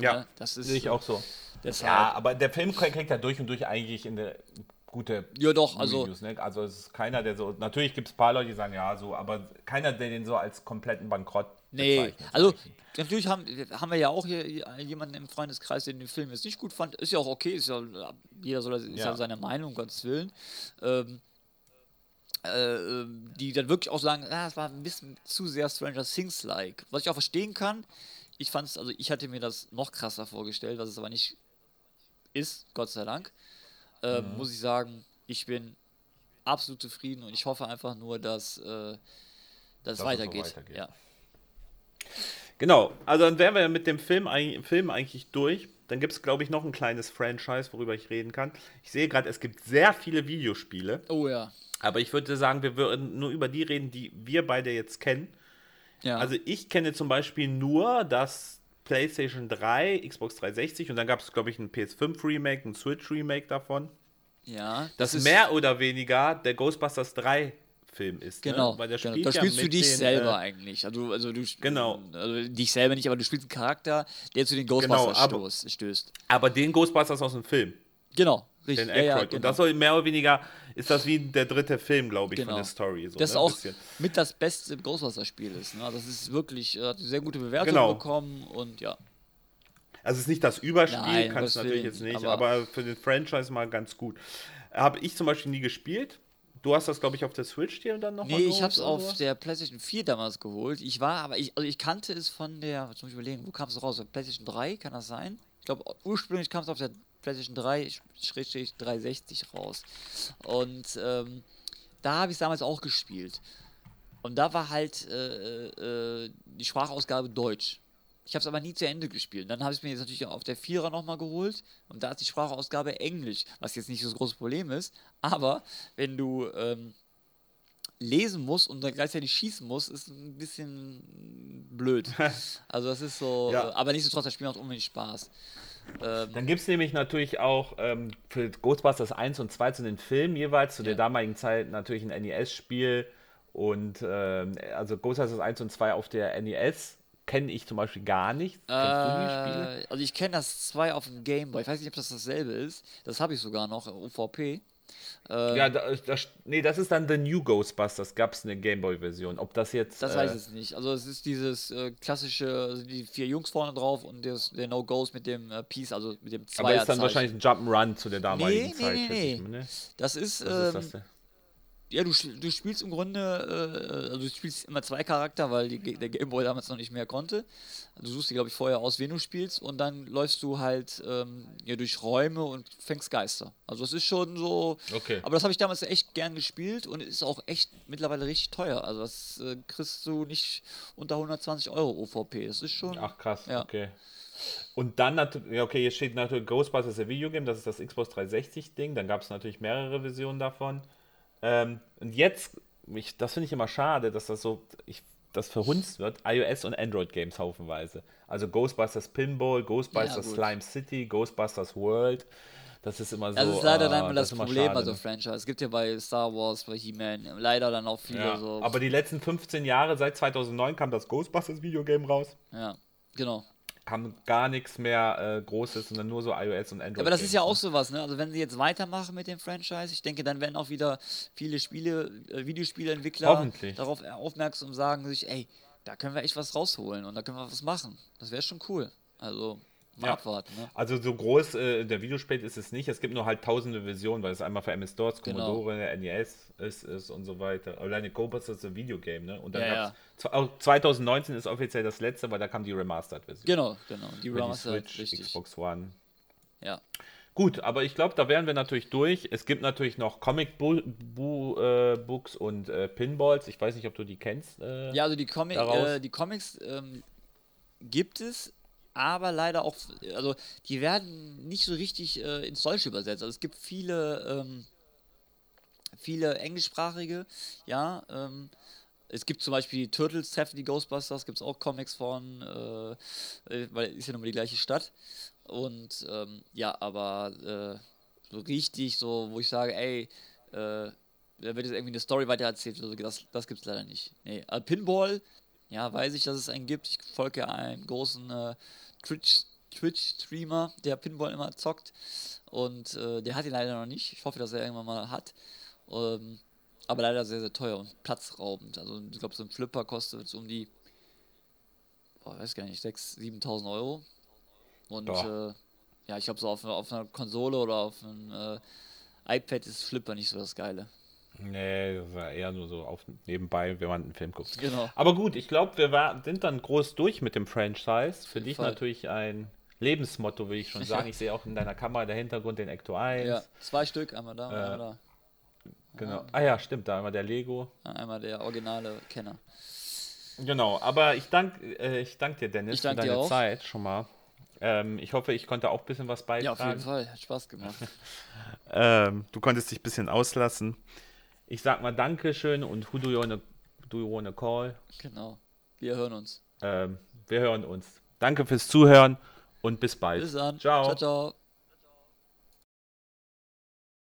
ja, ne, das ist sehe ich auch so. Deshalb. Ja, aber der Film kriegt ja durch und durch eigentlich in der gute ja doch also Reviews, ne? also es ist keiner der so natürlich gibt es ein paar Leute die sagen ja so aber keiner der den so als kompletten Bankrott Nee, also natürlich haben, haben wir ja auch hier jemanden im Freundeskreis, der den Film jetzt nicht gut fand. Ist ja auch okay, ist ja, jeder soll ist ja. ja seine Meinung, Gottes Willen. Ähm, äh, die dann wirklich auch sagen, ah, es war ein bisschen zu sehr Stranger Things-like. Was ich auch verstehen kann, ich fand es, also ich hatte mir das noch krasser vorgestellt, was es aber nicht ist, Gott sei Dank. Ähm, Muss ich sagen, ich bin absolut zufrieden und ich hoffe einfach nur, dass äh, das Dass es so weitergeht. weitergeht. Ja. Genau, also dann wären wir ja mit dem Film, Film eigentlich durch. Dann gibt es, glaube ich, noch ein kleines Franchise, worüber ich reden kann. Ich sehe gerade, es gibt sehr viele Videospiele, Oh ja. aber ich würde sagen, wir würden nur über die reden, die wir beide jetzt kennen. Ja. Also ich kenne zum Beispiel nur das PlayStation 3, Xbox 360 und dann gab es, glaube ich, ein PS5 Remake, ein Switch Remake davon. ja. Das ist mehr oder weniger der Ghostbusters 3 Film ist. Genau, Ne? Weil der genau. spielt da ja spielst du dich den, selber Äh, eigentlich. Also, also du Genau. Also dich selber nicht, aber du spielst einen Charakter, der zu den Ghostbusters aber- stoß, stößt. aber den Ghostbusters aus dem Film. Genau, richtig. Den ja, ja, genau. Und das soll mehr oder weniger, ist das wie der dritte Film, glaube ich, Genau. von der Story. So, das ne? auch bisschen. mit das beste Ghostbusters-Spiel ist. Ne? Das ist wirklich, äh, hat sehr gute Bewertung Genau. bekommen und ja. Also es ist nicht das Überspiel, Nein, kann es natürlich jetzt nicht, aber- aber, für den Franchise mal ganz gut. Habe ich zum Beispiel nie gespielt. Du hast das, glaube ich, auf der Switch dir dann noch mal Nee, ich hab's oder auf der PlayStation 4 damals geholt. Ich war, aber ich, also ich kannte es von der, jetzt muss ich überlegen, wo kam es raus? Auf PlayStation 3, kann das sein? Ich glaube, ursprünglich kam es auf der PlayStation 3, Schrägstrich 360 raus. Und ähm, da habe ich es damals auch gespielt. Und da war halt äh, äh, die Sprachausgabe Deutsch. Ich habe es aber nie zu Ende gespielt. Dann habe ich es mir jetzt natürlich auf der Vierer nochmal geholt und da ist die Sprachausgabe Englisch, was jetzt nicht so das große Problem ist. Aber wenn du ähm, lesen musst und dann gleichzeitig schießen musst, ist ein bisschen blöd. [laughs] Also das ist so, Ja. äh, aber nichtsdestotrotz, das Spiel macht unbedingt Spaß. Ähm, Dann gibt es nämlich natürlich auch ähm, für Ghostbusters 1 und 2 zu den Filmen jeweils, zu der Ja. damaligen Zeit natürlich ein NES-Spiel. Und ähm, also Ghostbusters 1 und 2 auf der NES kenne ich zum Beispiel gar nicht. Äh, also ich kenne das 2 auf dem Gameboy. Ich weiß nicht, ob das dasselbe ist. Das habe ich sogar noch, UVP. Äh, Ja, da, da, nee, das ist dann The New Ghostbusters, gab es eine Gameboy-Version. Ob das jetzt. Das äh, weiß ich nicht. Also es ist dieses äh, klassische, also die vier Jungs vorne drauf und das, der No Ghost mit dem äh, Piece, also mit dem Aber ist dann wahrscheinlich ein Jump'n'Run zu der damaligen Nee, nee, Zeit. nee, nee. ich mal, ne? Das ist, Was ist ähm, das denn? Ja, du, du spielst im Grunde, äh, also du spielst immer zwei Charakter, weil die, der Gameboy damals noch nicht mehr konnte. Du suchst dir, glaube ich, vorher aus, wen du spielst und dann läufst du halt ähm, ja, durch Räume und fängst Geister. Also es ist schon so, Okay. aber das habe ich damals echt gern gespielt und ist auch echt mittlerweile richtig teuer. Also das äh, kriegst du nicht unter 120 Euro OVP. Das ist schon, Ach krass, Ja. okay. Und dann natürlich, ja, okay, hier steht natürlich Ghostbusters der Videogame, das ist das Xbox 360 Ding, dann gab es natürlich mehrere Versionen davon. Ähm, und jetzt, ich, das finde ich immer schade, dass das so, ich, das verhunzt wird, iOS und Android Games haufenweise. Also Ghostbusters Pinball, Ghostbusters gut. Slime City, Ghostbusters World. Das ist immer so. das ist leider ah, dann immer das, immer Problem bei so ne? Franchise. Es gibt ja bei Star Wars, bei He-Man leider dann auch viele Ja, so. aber die letzten 15 Jahre, seit 2009 kam das Ghostbusters Videogame raus. ja, genau. Kam gar nichts mehr äh, Großes, sondern nur so iOS und Android. Ja, aber das ist ja auch sowas, ne? Also wenn sie jetzt weitermachen mit dem Franchise, ich denke, dann werden auch wieder viele Spiele, äh, Videospieleentwickler darauf aufmerksam sagen sich, ey, da können wir echt was rausholen und da können wir was machen. Das wäre schon cool. Also mal Ja. abwarten, ne? Also so groß äh, der Videospiel ist es nicht. Es gibt nur halt tausende Versionen, weil es einmal für MS-DOS, Genau. Commodore, NES ist, ist und so weiter. Alleine Ghostbusters ist ein Videogame, ne? Und dann Ja, gab's, auch 2019 ist offiziell das letzte, weil da kam die Remastered-Version. Genau, genau. Die Für die Remastered, Switch, richtig. Xbox One. Ja. Gut, aber ich glaube, da wären wir natürlich durch. Es gibt natürlich noch Comic-Books und äh, Pinballs. Ich weiß nicht, ob du die kennst. Äh, Ja, also die, Comic, daraus? äh, die Comics ähm, gibt es, aber leider auch, also die werden nicht so richtig äh, ins Deutsche übersetzt. Also es gibt viele, ähm, viele englischsprachige, ja. Ähm, es gibt zum Beispiel Turtles treffen die Ghostbusters, gibt es auch Comics von, äh, äh, weil ist ja nochmal die gleiche Stadt. Und ähm, ja, aber äh, so richtig, so, wo ich sage, ey, äh, da wird jetzt irgendwie eine Story weitererzählt, oder das, das gibt es leider nicht. Nee, äh, Pinball, ja, weiß ich, dass es einen gibt. Ich folge einem großen äh, Twitch-Streamer, der Pinball immer zockt. Und äh, der hat ihn leider noch nicht. Ich hoffe, dass er irgendwann mal hat. Ähm, aber leider sehr, sehr teuer und platzraubend. Also ich glaube, so ein Flipper kostet so um die, boah, weiß gar nicht, 6.000, 7.000 Euro. Und äh, ja, ich glaube, so auf, auf einer Konsole oder auf einem äh, iPad ist Flipper nicht so das Geile. Nee, das war eher nur so auf nebenbei, wenn man einen Film guckt. Genau. Aber gut, ich glaube, wir war, sind dann groß durch mit dem Franchise. Für dich Fall. natürlich ein Lebensmotto, will ich schon sagen. Ich sehe auch in deiner Kamera der Hintergrund den Ecto 1. Ja, zwei Stück, einmal da, Äh, einmal Genau. Ah ja, stimmt, da einmal der Lego. da. Einmal der originale Kenner. Genau, aber ich danke äh, ich dank dir, Dennis, Ich dank für deine. Zeit schon mal. Ähm, ich hoffe, ich konnte auch ein bisschen was Ja, beitragen. auf jeden Fall. Hat Spaß gemacht. [laughs] Ähm, du konntest dich ein bisschen auslassen. Ich sag mal Dankeschön und who do you wanna, do you wanna call? genau. Wir hören uns. Ähm, wir hören uns. Danke fürs Zuhören und bis bald. Bis dann. Ciao. Ciao, ciao.